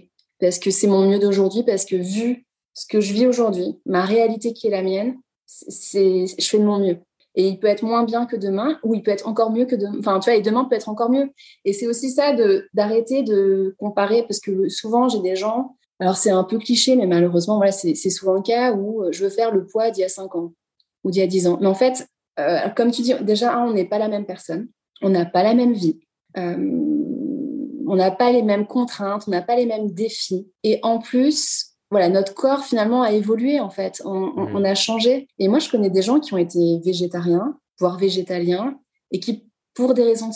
Parce que c'est mon mieux d'aujourd'hui, parce que vu ce que je vis aujourd'hui, ma réalité qui est la mienne, c'est, je fais de mon mieux. Et il peut être moins bien que demain, ou il peut être encore mieux que demain. Enfin, tu vois, et demain peut être encore mieux. Et c'est aussi ça d'arrêter de comparer, parce que souvent, j'ai des gens, alors c'est un peu cliché, mais malheureusement, voilà, c'est, souvent le cas où je veux faire le poids d'il y a 5 ans ou d'il y a 10 ans. Mais en fait, euh, comme tu dis, déjà, on n'est pas la même personne on n'a pas la même vie. Euh, on n'a pas les mêmes contraintes, on n'a pas les mêmes défis. Et en plus, voilà, notre corps finalement a évolué en fait. On, a changé. Et moi, je connais des gens qui ont été végétariens, voire végétaliens, et qui, pour des raisons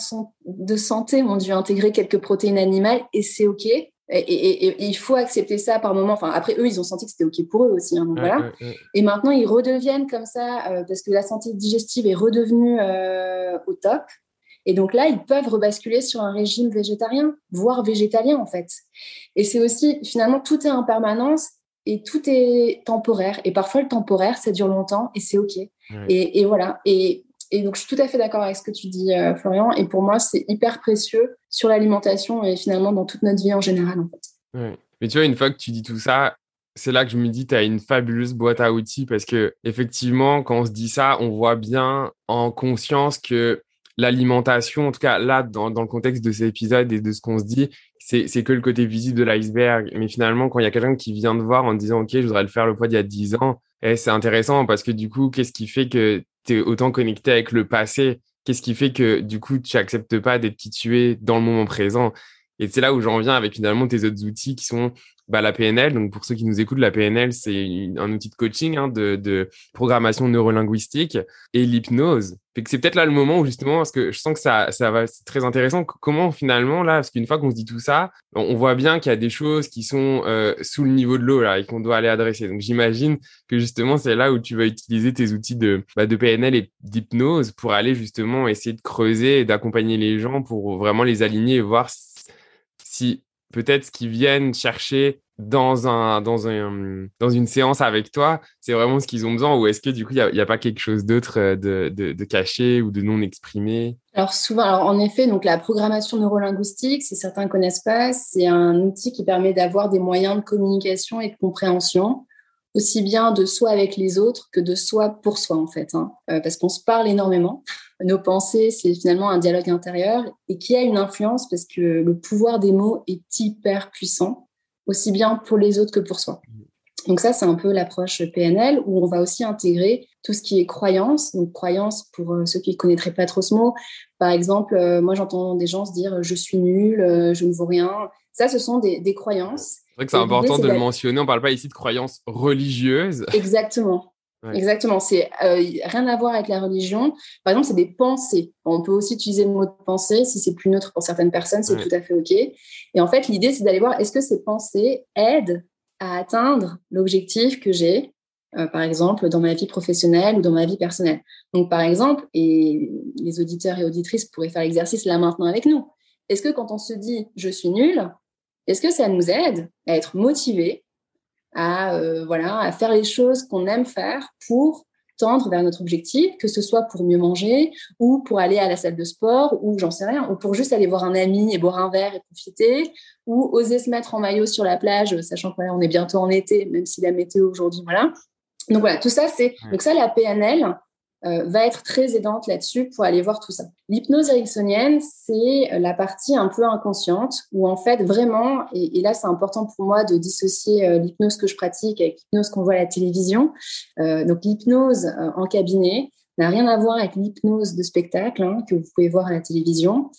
de, santé, ont dû intégrer quelques protéines animales, et c'est ok. Et, il faut accepter ça par moment. Enfin, après, eux, ils ont senti que c'était OK pour eux aussi. Hein, voilà. Et maintenant, ils redeviennent comme ça euh, parce que la santé digestive est redevenue euh, au top. Et donc là, ils peuvent rebasculer sur un régime végétarien, voire végétalien en fait. Et c'est aussi, finalement, tout est en permanence et tout est temporaire. Et parfois, le temporaire, ça dure longtemps et c'est OK. Et, voilà. Et, donc, je suis tout à fait d'accord avec ce que tu dis, euh, Florian. Et pour moi, c'est hyper précieux sur l'alimentation et finalement dans toute notre vie en général. En fait. Mais tu vois, une fois que tu dis tout ça, c'est là que je me dis, tu as une fabuleuse boîte à outils parce que effectivement, quand on se dit ça, on voit bien en conscience que l'alimentation, en tout cas là, dans, le contexte de cet épisode et de ce qu'on se dit, c'est que le côté visible de l'iceberg. Mais finalement, quand il y a quelqu'un qui vient te voir en disant, OK, je voudrais le faire le poids d'il y a 10 ans, eh, c'est intéressant parce que du coup, qu'est-ce qui fait que tu es autant connecté avec le passé? Qu'est-ce qui fait que du coup, tu acceptes pas d'être qui tu es dans le moment présent? Et c'est là où j'en viens avec finalement tes autres outils qui sont bah, la PNL, donc pour ceux qui nous écoutent, la PNL, c'est un outil de coaching, hein, de, de, programmation neurolinguistique et l'hypnose. c'est peut-être là le moment où justement, parce que je sens que ça, ça va, c'est très intéressant. Comment finalement, là, parce qu'une fois qu'on se dit tout ça, on voit bien qu'il y a des choses qui sont euh, sous le niveau de l'eau là et qu'on doit aller adresser. Donc j'imagine que justement, c'est là où tu vas utiliser tes outils de, bah, de PNL et d'hypnose pour aller justement essayer de creuser et d'accompagner les gens pour vraiment les aligner et voir si peut-être ce qu'ils viennent chercher dans, un, dans, un, dans une séance avec toi, c'est vraiment ce qu'ils ont besoin. Ou est-ce que du coup, il n'y a, pas quelque chose d'autre euh, de, de, caché ou de non exprimé? Alors souvent, alors en effet, donc la programmation neurolinguistique, si certains ne connaissent pas, c'est un outil qui permet d'avoir des moyens de communication et de compréhension aussi bien de soi avec les autres que de soi pour soi en fait, hein. euh, parce qu'on se parle énormément. Nos pensées, c'est finalement un dialogue intérieur et qui a une influence parce que le pouvoir des mots est hyper puissant, aussi bien pour les autres que pour soi. Donc ça, c'est un peu l'approche PNL où on va aussi intégrer tout ce qui est croyance. Donc croyance, pour euh, ceux qui ne connaîtraient pas trop ce mot, par exemple, euh, moi j'entends des gens se dire je suis nul, je ne vaux rien. Ça, ce sont des, des croyances c'est vrai que c'est important de le mentionner. On ne parle pas ici de croyances religieuses. Exactement. Exactement. C'est euh, rien à voir avec la religion. Par exemple, c'est des pensées. On peut aussi utiliser le mot de pensée. Si c'est plus neutre pour certaines personnes, c'est tout à fait OK. Et en fait, l'idée, c'est d'aller voir est-ce que ces pensées aident à atteindre l'objectif que j'ai, euh, par exemple, dans ma vie professionnelle ou dans ma vie personnelle. Donc, par exemple, et les auditeurs et auditrices pourraient faire l'exercice là maintenant avec nous. Est-ce que quand on se dit je suis nul, est-ce que ça nous aide à être motivés, à, euh, voilà, à faire les choses qu'on aime faire pour tendre vers notre objectif, que ce soit pour mieux manger ou pour aller à la salle de sport ou j'en sais rien, ou pour juste aller voir un ami et boire un verre et profiter, ou oser se mettre en maillot sur la plage, sachant qu'on est bientôt en été, même si la météo aujourd'hui, voilà. Donc voilà, tout ça, c'est donc ça la PNL. Euh, va être très aidante là-dessus pour aller voir tout ça. L'hypnose ericksonienne, c'est la partie un peu inconsciente où en fait vraiment, et, là c'est important pour moi de dissocier euh, l'hypnose que je pratique avec l'hypnose qu'on voit à la télévision. Euh, donc l'hypnose en cabinet n'a rien à voir avec l'hypnose de spectacle hein, que vous pouvez voir à la télévision.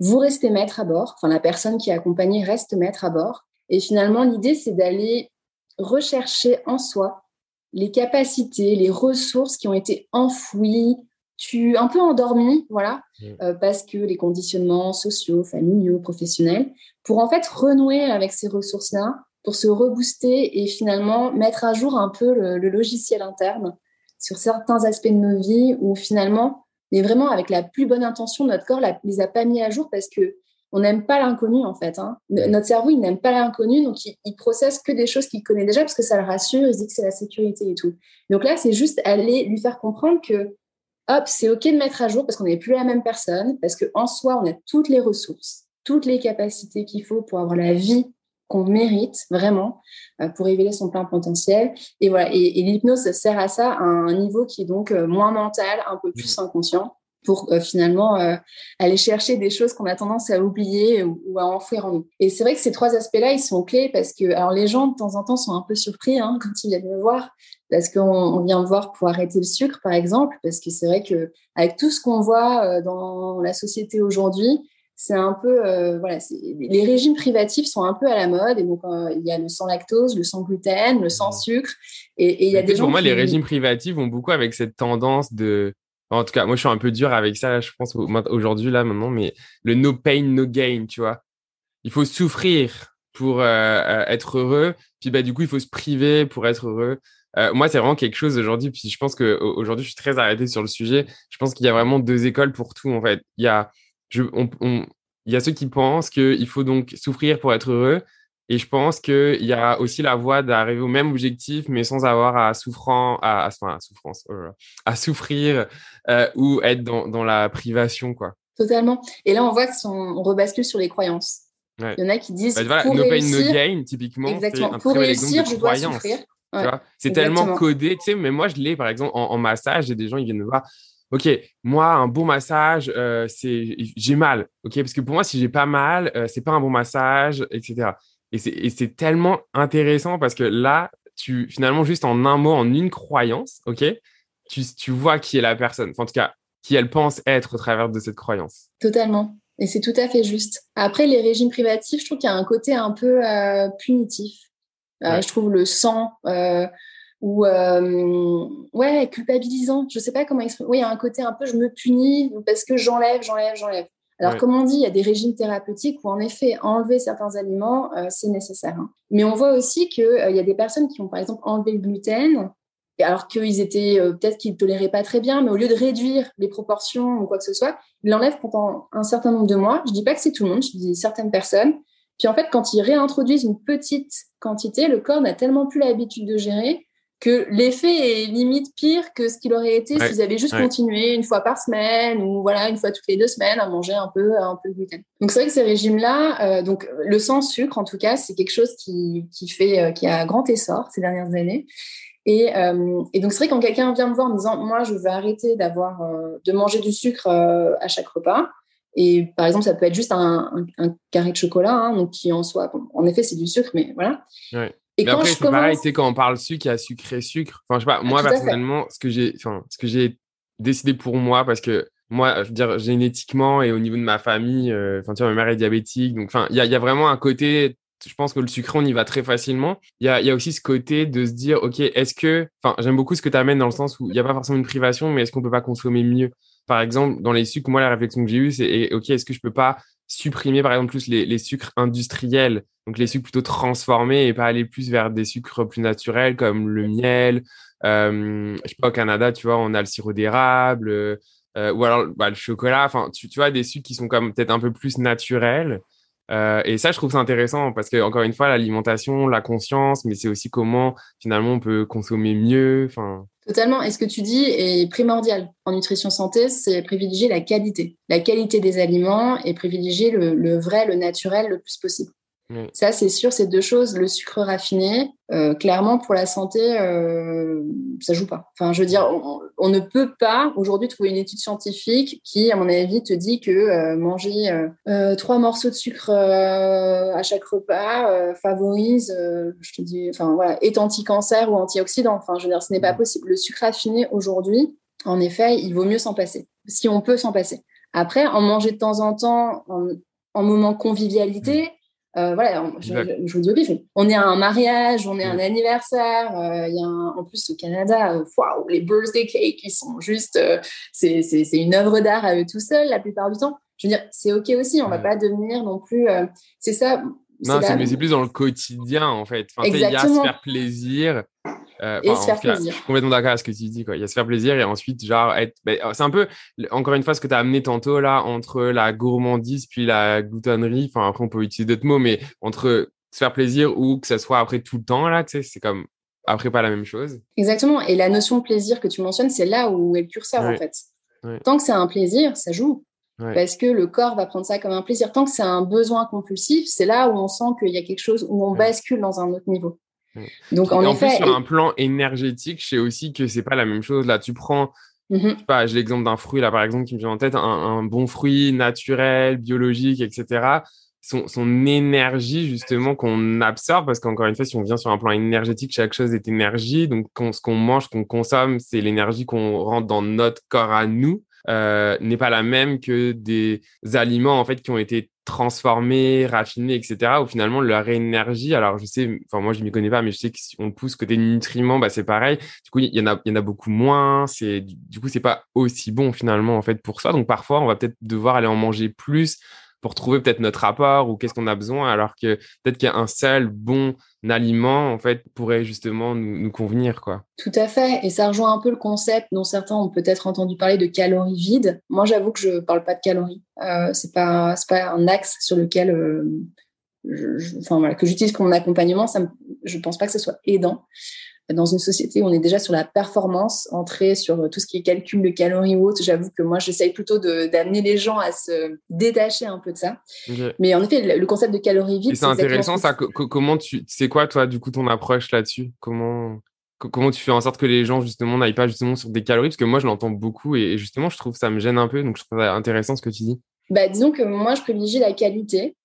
Vous restez maître à bord, enfin la personne qui est accompagnée reste maître à bord. Et finalement, l'idée c'est d'aller rechercher en soi les capacités, les ressources qui ont été enfouies, tu un peu endormi, voilà, mmh. euh, parce que les conditionnements sociaux, familiaux, professionnels, pour en fait renouer avec ces ressources-là, pour se rebooster et finalement mettre à jour un peu le, le, logiciel interne sur certains aspects de nos vies où finalement, mais vraiment avec la plus bonne intention, notre corps ne les a pas mis à jour parce que on n'aime pas l'inconnu en fait. Hein. Notre cerveau, il n'aime pas l'inconnu, donc il, il, processe que des choses qu'il connaît déjà parce que ça le rassure, il se dit que c'est la sécurité et tout. Donc là, c'est juste aller lui faire comprendre que, hop, c'est ok de mettre à jour parce qu'on n'est plus la même personne, parce qu'en soi, on a toutes les ressources, toutes les capacités qu'il faut pour avoir la vie qu'on mérite vraiment euh, pour révéler son plein potentiel. Et voilà. Et, et l'hypnose sert à ça à un niveau qui est donc euh, moins mental, un peu plus inconscient pour euh, finalement euh, aller chercher des choses qu'on a tendance à oublier ou, à enfouir en nous. Et c'est vrai que ces trois aspects-là, ils sont clés parce que alors les gens de temps en temps sont un peu surpris hein, quand ils viennent me voir parce qu'on vient me voir pour arrêter le sucre par exemple parce que c'est vrai que avec tout ce qu'on voit euh, dans la société aujourd'hui, c'est un peu voilà, les régimes privatifs sont un peu à la mode et donc il y a le sans lactose, le sans gluten, le sans sucre et il y a des gens pour moi les régimes privatifs vont beaucoup avec cette tendance de en tout cas, moi, je suis un peu dur avec ça, je pense, aujourd'hui, là, maintenant, mais le no pain, no gain, tu vois. Il faut souffrir pour euh, euh, être heureux, puis bah, du coup, il faut se priver pour être heureux. Euh, moi, c'est vraiment quelque chose aujourd'hui, puis je pense qu'aujourd'hui, je suis très arrêté sur le sujet. Je pense qu'il y a vraiment deux écoles pour tout, en fait. Il y a, il y a ceux qui pensent qu'il faut donc souffrir pour être heureux, et je pense qu'il y a aussi la voie d'arriver au même objectif, mais sans avoir à, souffrant, à, à, à souffrance, oh à souffrir euh, ou être dans, dans, la privation. quoi. Totalement. Et là, on voit qu'on rebascule sur les croyances. Il y en a qui disent bah, voilà, pour no réussir, pain, no gain, typiquement. Exactement. Pour réussir, je dois souffrir. c'est tellement codé, tu sais, mais moi, je l'ai, par exemple, en, en massage, et des gens, ils viennent me voir. OK, moi, un bon massage, euh, c'est j'ai mal. OK, parce que pour moi, si j'ai pas mal, euh, c'est pas un bon massage, etc. Et c'est tellement intéressant parce que là, tu finalement, juste en un mot, en une croyance, OK, tu, tu vois qui est la personne. en tout cas, qui elle pense être au travers de cette croyance. Totalement. Et c'est tout à fait juste. Après, les régimes privatifs, je trouve qu'il y a un côté un peu euh, punitif. Euh, je trouve le sang euh, ou ouais culpabilisant. Je sais pas comment exprimer. Oui, il y a un côté un peu je me punis parce que j'enlève, j'enlève, j'enlève. Alors, comme on dit, il y a des régimes thérapeutiques où, en effet, enlever certains aliments, euh, c'est nécessaire. Hein. Mais on voit aussi qu'il euh, y a des personnes qui ont, par exemple, enlevé le gluten, alors qu'ils étaient, euh, peut-être qu'ils ne toléraient pas très bien, mais au lieu de réduire les proportions ou quoi que ce soit, ils l'enlèvent pendant un certain nombre de mois. Je dis pas que c'est tout le monde, je dis certaines personnes. Puis, en fait, quand ils réintroduisent une petite quantité, le corps n'a tellement plus l'habitude de gérer que l'effet est limite pire que ce qu'il aurait été s'ils avaient juste continué une fois par semaine ou voilà une fois toutes les deux semaines à manger un peu un peu de gluten. Donc c'est vrai que ces régimes-là, euh, donc le sans sucre en tout cas, c'est quelque chose qui, qui fait euh, qui a grand essor ces dernières années. Et, euh, et donc c'est vrai quand quelqu'un vient me voir en me disant moi je veux arrêter d'avoir de manger du sucre à chaque repas. Et par exemple, ça peut être juste un, un, carré de chocolat, hein, donc qui en soi, en effet, c'est du sucre, mais voilà. Ouais. Et mais après, c'est pareil, tu sais, quand on parle sucre, il y a sucré sucre. Enfin, je sais pas, moi, personnellement, ce que j'ai, enfin, ce que j'ai décidé pour moi, parce que moi, je veux dire, génétiquement et au niveau de ma famille, euh, enfin, tu vois, ma mère est diabétique. Donc, enfin, il y a, y a, vraiment un côté, je pense que le sucre, on y va très facilement. Il y a, y a, aussi ce côté de se dire, OK, est-ce que, enfin, j'aime beaucoup ce que tu amènes dans le sens où il n'y a pas forcément une privation, mais est-ce qu'on peut pas consommer mieux? Par exemple, dans les sucres, moi, la réflexion que j'ai eue, c'est, OK, est-ce que je peux pas supprimer, par exemple, plus les, les sucres industriels donc les sucres plutôt transformés et pas aller plus vers des sucres plus naturels comme le miel. Euh, je sais pas, au Canada, tu vois, on a le sirop d'érable euh, ou alors bah, le chocolat. Enfin, tu, tu vois, des sucres qui sont comme peut-être un peu plus naturels. Euh, et ça, je trouve ça intéressant parce que encore une fois, l'alimentation, la conscience, mais c'est aussi comment finalement on peut consommer mieux. Enfin. Totalement. Et ce que tu dis est primordial en nutrition santé, c'est privilégier la qualité, la qualité des aliments et privilégier le, le vrai, le naturel le plus possible. Ça, c'est sûr, ces deux choses, le sucre raffiné, euh, clairement, pour la santé, euh, ça joue pas. Enfin, je veux dire, on, ne peut pas aujourd'hui trouver une étude scientifique qui, à mon avis, te dit que euh, manger euh, trois morceaux de sucre à chaque repas favorise, je te dis, enfin voilà, est anti-cancer ou antioxydant. Enfin, je veux dire, ce n'est pas possible. Le sucre raffiné aujourd'hui, en effet, il vaut mieux s'en passer, si on peut s'en passer. Après, en manger de temps en temps, en, en moment convivialité, euh, voilà, je, vous dis oui, on est à un mariage, on est à un anniversaire. Euh, il y a en plus au Canada, euh, les birthday cakes, ils sont juste, c'est une œuvre d'art à eux tout seuls la plupart du temps. Je veux dire, c'est ok aussi. On va pas devenir non plus. c'est ça. Non, c'est plus dans le quotidien en fait. Enfin, il y a à se faire plaisir. Euh, et se faire plaisir. Je suis complètement d'accord avec ce que tu dis. Quoi. Il y a se faire plaisir et ensuite, genre, être. Ben, c'est un peu, encore une fois, ce que tu as amené tantôt là, entre la gourmandise puis la gloutonnerie. Enfin, après, on peut utiliser d'autres mots, mais entre se faire plaisir ou que ça soit après tout le temps, là, tu sais, c'est comme après pas la même chose. Exactement. Et la notion de plaisir que tu mentionnes, c'est là où est le curseur, en fait. Tant que c'est un plaisir, ça joue. Parce que le corps va prendre ça comme un plaisir. Tant que c'est un besoin compulsif, c'est là où on sent qu'il y a quelque chose, où on bascule dans un autre niveau. Donc, en, effet, plus, sur un plan énergétique, je sais aussi que c'est pas la même chose. Là, tu prends, mmh pas, j'ai l'exemple d'un fruit, là, par exemple, qui me vient en tête, un, bon fruit naturel, biologique, etc. Son, son énergie, justement, qu'on absorbe, parce qu'encore une fois, si on vient sur un plan énergétique, chaque chose est énergie. Donc, ce qu'on mange, qu'on consomme, c'est l'énergie qu'on rentre dans notre corps à nous. Euh, n'est pas la même que des aliments en fait qui ont été transformés, raffinés, etc. Où finalement leur énergie, alors je sais, enfin moi je m'y connais pas, mais je sais que si on pousse côté nutriments, bah c'est pareil. Du coup il y en a, il y en a beaucoup moins. C'est du coup c'est pas aussi bon finalement en fait pour ça. Donc parfois on va peut-être devoir aller en manger plus pour trouver peut-être notre rapport ou qu'est-ce qu'on a besoin, alors que peut-être qu'il y a un seul bon aliment, en fait, pourrait justement nous, convenir, quoi. Tout à fait. Et ça rejoint un peu le concept dont certains ont peut-être entendu parler de calories vides. Moi, j'avoue que je parle pas de calories. Euh, c'est pas, pas un axe sur lequel, euh, enfin, voilà, que j'utilise pour mon accompagnement. Ça me, je pense pas que ce soit aidant dans une société où on est déjà sur la performance, entrer sur tout ce qui est calcul de calories ou autre, j'avoue que moi, j'essaye plutôt d'amener les gens à se détacher un peu de ça. Mais en effet, le, concept de calories vides, c'est intéressant ça. comment tu, c'est quoi toi, du coup, ton approche là-dessus? Comment comment tu fais en sorte que les gens justement n'aillent pas justement sur des calories? Parce que moi, je l'entends beaucoup et, justement, je trouve que ça me gêne un peu. Donc, je trouve ça intéressant ce que tu dis. Bah, disons que moi, je privilégie la qualité.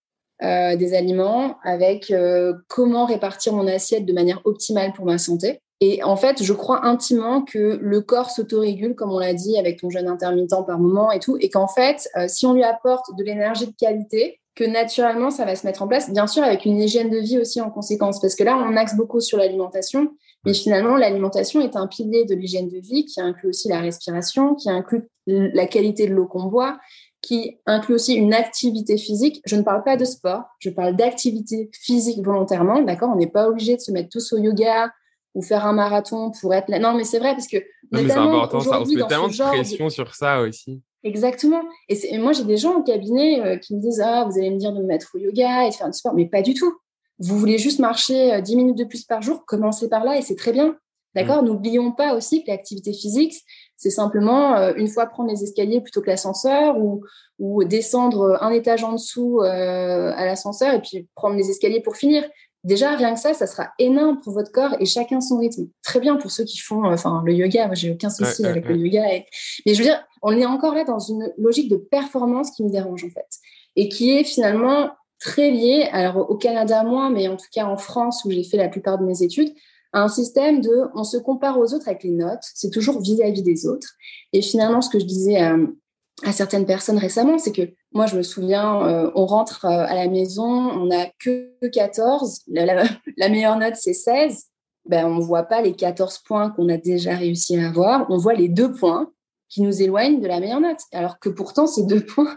Euh, des aliments, avec euh, comment répartir mon assiette de manière optimale pour ma santé. Et en fait, je crois intimement que le corps s'autorégule, comme on l'a dit, avec ton jeûne intermittent par moment et tout, et qu'en fait, euh, si on lui apporte de l'énergie de qualité, que naturellement, ça va se mettre en place, bien sûr, avec une hygiène de vie aussi en conséquence, parce que là, on axe beaucoup sur l'alimentation, mais finalement, l'alimentation est un pilier de l'hygiène de vie qui inclut aussi la respiration, qui inclut la qualité de l'eau qu'on boit, qui inclut aussi une activité physique. Je ne parle pas de sport, je parle d'activité physique volontairement, d'accord? On n'est pas obligé de se mettre tous au yoga ou faire un marathon pour être là. Non, mais c'est vrai parce que c'est important ça. On se met tellement de pression sur ça aussi. Exactement. Et, moi, j'ai des gens au cabinet euh, qui me disent Ah, vous allez me dire de me mettre au yoga et de faire du sport. Mais pas du tout. Vous voulez juste marcher 10 euh, minutes de plus par jour, commencez par là et c'est très bien. D'accord? Mm. N'oublions pas aussi que l'activité physique, c'est simplement euh, une fois prendre les escaliers plutôt que l'ascenseur ou, ou descendre un étage en dessous euh, à l'ascenseur et puis prendre les escaliers pour finir. Déjà, rien que ça, ça sera énorme pour votre corps et chacun son rythme. Très bien pour ceux qui font euh, enfin le yoga. Moi, j'ai aucun souci avec le yoga. Mais je veux dire, on est encore là dans une logique de performance qui me dérange en fait et qui est finalement très liée, alors au Canada moins, mais en tout cas en France où j'ai fait la plupart de mes études, un système de on se compare aux autres avec les notes, c'est toujours vis-à-vis des autres. Et finalement, ce que je disais euh, à, certaines personnes récemment, c'est que moi, je me souviens, euh, on rentre euh, à la maison, on n'a que 14, la, la meilleure note, c'est 16. Ben, on ne voit pas les 14 points qu'on a déjà réussi à avoir, on voit les deux points qui nous éloignent de la meilleure note. Alors que pourtant, c'est deux points,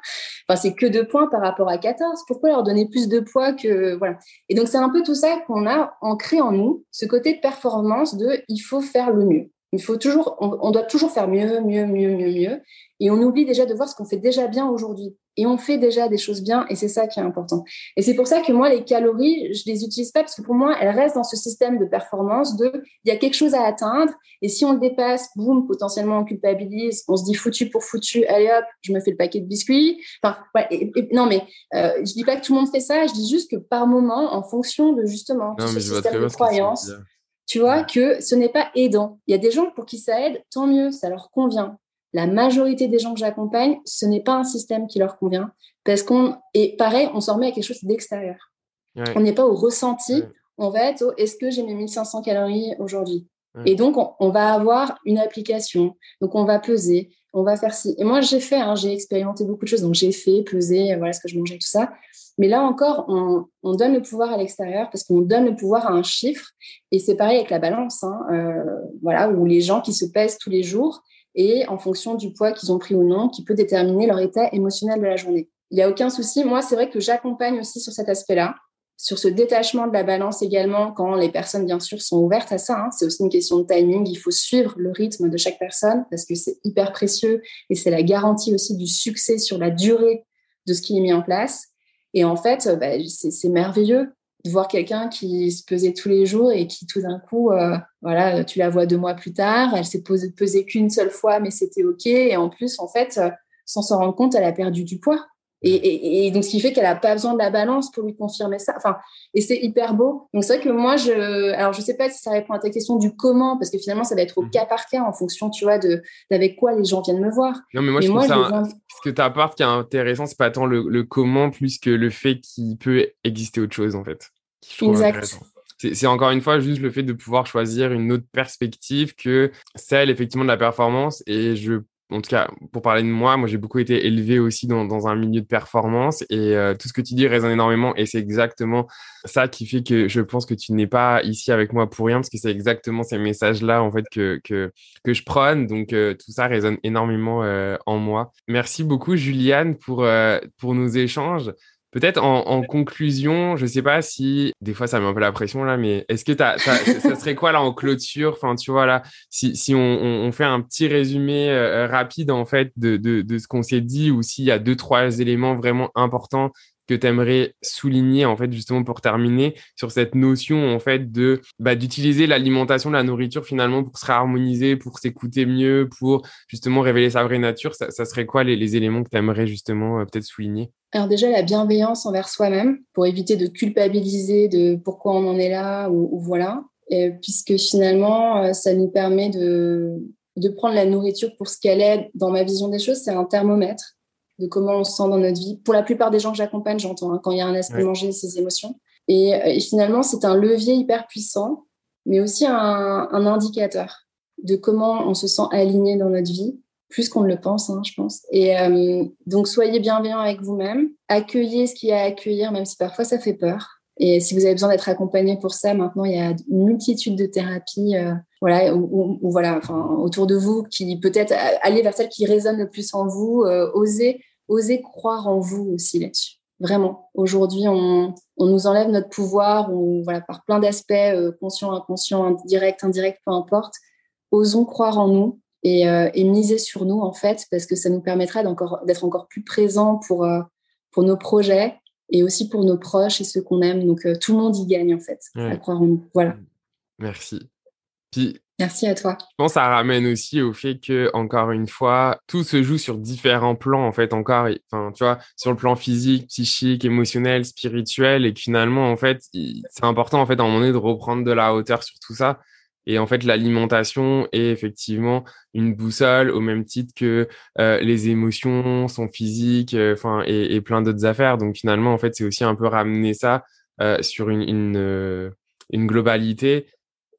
enfin, c'est que deux points par rapport à 14. Pourquoi leur donner plus de poids que, voilà. Et donc, c'est un peu tout ça qu'on a ancré en nous, ce côté de performance de il faut faire le mieux. Il faut toujours, on, doit toujours faire mieux, mieux, mieux, mieux, mieux. Et on oublie déjà de voir ce qu'on fait déjà bien aujourd'hui. Et on fait déjà des choses bien et c'est ça qui est important. Et c'est pour ça que moi, les calories, je les utilise pas parce que pour moi, elles restent dans ce système de performance de il y a quelque chose à atteindre et si on le dépasse, boum, potentiellement on culpabilise, on se dit foutu pour foutu, allez hop, je me fais le paquet de biscuits. Enfin, non mais euh, je dis pas que tout le monde fait ça, je dis juste que par moment, en fonction de justement ce système de croyance, tu vois que ce n'est pas aidant. Il y a des gens pour qui ça aide, tant mieux, ça leur convient la majorité des gens que j'accompagne, ce n'est pas un système qui leur convient. Parce qu'on, et pareil, on s'en remet à quelque chose d'extérieur. On n'est pas au ressenti, on va être au est-ce que j'ai mes 1500 calories aujourd'hui? Et donc, on, va avoir une application. Donc, on va peser, on va faire ci. Et moi, j'ai fait, hein, j'ai expérimenté beaucoup de choses. Donc, j'ai fait, peser, voilà ce que je mangeais, tout ça. Mais là encore, on, donne le pouvoir à l'extérieur parce qu'on donne le pouvoir à un chiffre. Et c'est pareil avec la balance, hein, euh, voilà, où les gens qui se pèsent tous les jours, et en fonction du poids qu'ils ont pris ou non, qui peut déterminer leur état émotionnel de la journée. Il n'y a aucun souci. Moi, c'est vrai que j'accompagne aussi sur cet aspect-là, sur ce détachement de la balance également, quand les personnes, bien sûr, sont ouvertes à ça. Hein. C'est aussi une question de timing. Il faut suivre le rythme de chaque personne parce que c'est hyper précieux et c'est la garantie aussi du succès sur la durée de ce qui est mis en place. Et en fait, bah, c'est merveilleux de voir quelqu'un qui se pesait tous les jours et qui tout d'un coup, euh, voilà, tu la vois deux mois plus tard, elle s'est pesée qu'une seule fois, mais c'était ok. Et en plus, en fait, euh, sans s'en rendre compte, elle a perdu du poids. Et, donc, ce qui fait qu'elle n'a pas besoin de la balance pour lui confirmer ça. Enfin, et c'est hyper beau. Donc, c'est vrai que moi, je, alors, je sais pas si ça répond à ta question du comment, parce que finalement, ça va être au mmh. cas par cas en fonction, tu vois, de, d'avec quoi les gens viennent me voir. Non, mais moi, je trouve ça, ce que tu apportes qui est intéressant, c'est pas tant le, le comment plus que le fait qu'il peut exister autre chose, en fait. Exact. C'est encore une fois juste le fait de pouvoir choisir une autre perspective que celle effectivement de la performance. Et je, en tout cas, pour parler de moi, moi j'ai beaucoup été élevé aussi dans, dans, un milieu de performance et euh, tout ce que tu dis résonne énormément. Et c'est exactement ça qui fait que je pense que tu n'es pas ici avec moi pour rien parce que c'est exactement ces messages-là en fait que, que, que je prône. Donc euh, tout ça résonne énormément euh, en moi. Merci beaucoup Juliane pour, pour nos échanges. Peut-être en, conclusion, je sais pas si des fois ça met un peu la pression là, mais est-ce que t'as, ça serait quoi là en clôture? Enfin, tu vois là, si, on, fait un petit résumé euh, rapide en fait de ce qu'on s'est dit, ou s'il y a deux trois éléments vraiment importants que tu aimerais souligner en fait justement pour terminer sur cette notion en fait de bah, d'utiliser l'alimentation, la nourriture finalement pour se réharmoniser, pour s'écouter mieux, pour justement révéler sa vraie nature. Ça, serait quoi les, éléments que tu aimerais justement euh, peut-être souligner? Alors déjà la bienveillance envers soi-même pour éviter de culpabiliser de pourquoi on en est là ou, voilà, puisque finalement euh, ça nous permet de de prendre la nourriture pour ce qu'elle est dans ma vision des choses, c'est un thermomètre de comment on se sent dans notre vie. Pour la plupart des gens que j'accompagne, j'entends hein, quand il y a un aspect manger, ses émotions. Euh, et, finalement, c'est un levier hyper puissant, mais aussi un, indicateur de comment on se sent aligné dans notre vie, plus qu'on ne le pense, hein, je pense. Et euh, donc, soyez bienveillants avec vous-même, accueillez ce qu'il y a à accueillir, même si parfois ça fait peur. Et si vous avez besoin d'être accompagné pour ça, maintenant il y a une multitude de thérapies, euh, voilà, ou, voilà, enfin, autour de vous, qui peut-être aller vers celle qui résonne le plus en vous, euh, osez, osez croire en vous aussi là-dessus. Vraiment, aujourd'hui, on, on, nous enlève notre pouvoir, ou voilà, par plein d'aspects, euh, conscient, inconscient, indirect, indirect, peu importe. Osons croire en nous et, et, miser sur nous en fait, parce que ça nous permettra d'être encore plus présents pour pour nos projets et aussi pour nos proches et ceux qu'on aime. Donc, euh, tout le monde y gagne, en fait, à croire en nous. Voilà. Merci. Puis, Merci à toi. Je pense que ça ramène aussi au fait que, encore une fois, tout se joue sur différents plans, en fait, encore, enfin, tu vois, sur le plan physique, psychique, émotionnel, spirituel, et que finalement, en fait, c'est important, en fait, à un moment donné, de reprendre de la hauteur sur tout ça. Et en fait, l'alimentation est effectivement une boussole au même titre que euh, les émotions sont physiques, euh, enfin et, plein d'autres affaires. Donc finalement, en fait, c'est aussi un peu ramener ça euh, sur une, une, une, globalité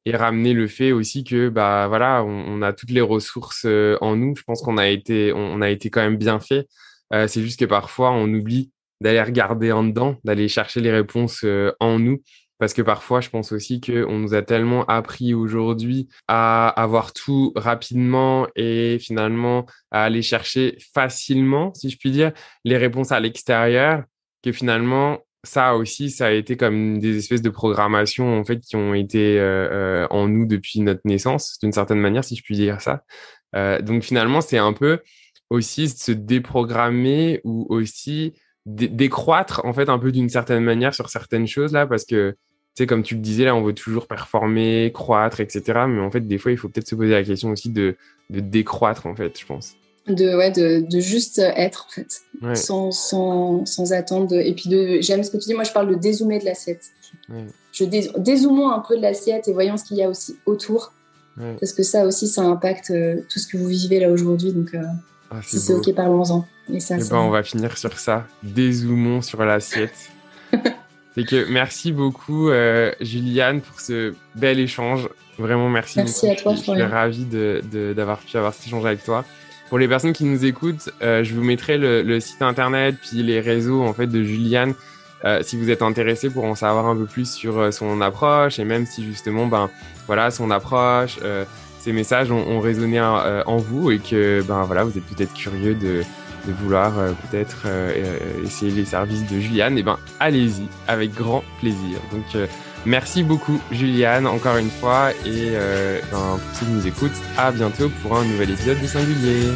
et ramener le fait aussi que bah voilà, on, on a toutes les ressources euh, en nous. Je pense qu'on a été on, a été quand même bien fait. c'est juste que parfois on oublie d'aller regarder en dedans, d'aller chercher les réponses en nous parce que parfois, je pense aussi qu'on nous a tellement appris aujourd'hui à avoir tout rapidement et finalement à aller chercher facilement, si je puis dire, les réponses à l'extérieur, que finalement, ça aussi, ça a été comme des espèces de programmation en fait qui ont été euh, euh, en nous depuis notre naissance, d'une certaine manière, si je puis dire ça. Euh, donc finalement, c'est un peu aussi se déprogrammer ou aussi décroître en fait un peu d'une certaine manière sur certaines choses là parce que tu sais comme tu le disais là on veut toujours performer croître etc mais en fait des fois il faut peut-être se poser la question aussi de, de décroître en fait je pense de ouais de, de juste être en fait sans, sans, sans attendre et puis de j'aime ce que tu dis moi je parle de dézoomer de l'assiette je dé, dézoomons un peu de l'assiette et voyons ce qu'il y a aussi autour parce que ça aussi ça impacte euh, tout ce que vous vivez là aujourd'hui donc euh, ah, si c'est ok, parlons-en. Et ça, eh ben, on va finir sur ça. Dézoomons sur l'assiette. C'est que merci beaucoup, euh, Juliane, pour ce bel échange. Vraiment, merci. Merci à toi, Je, suis ravi d'avoir pu avoir cet échange avec toi. Pour les personnes qui nous écoutent, euh, je vous mettrai le, site internet puis les réseaux en fait de Juliane. Euh, si vous êtes intéressé pour en savoir un peu plus sur son approche et même si justement ben voilà son approche ces messages ont, résonné euh, en, vous et que ben voilà, vous êtes peut-être curieux de, vouloir euh, peut-être euh, essayer les services de Juliane, et ben allez-y avec grand plaisir. Donc merci beaucoup Juliane encore une fois et ben, pour ceux qui nous écoutent, à bientôt pour un nouvel épisode de Singulier.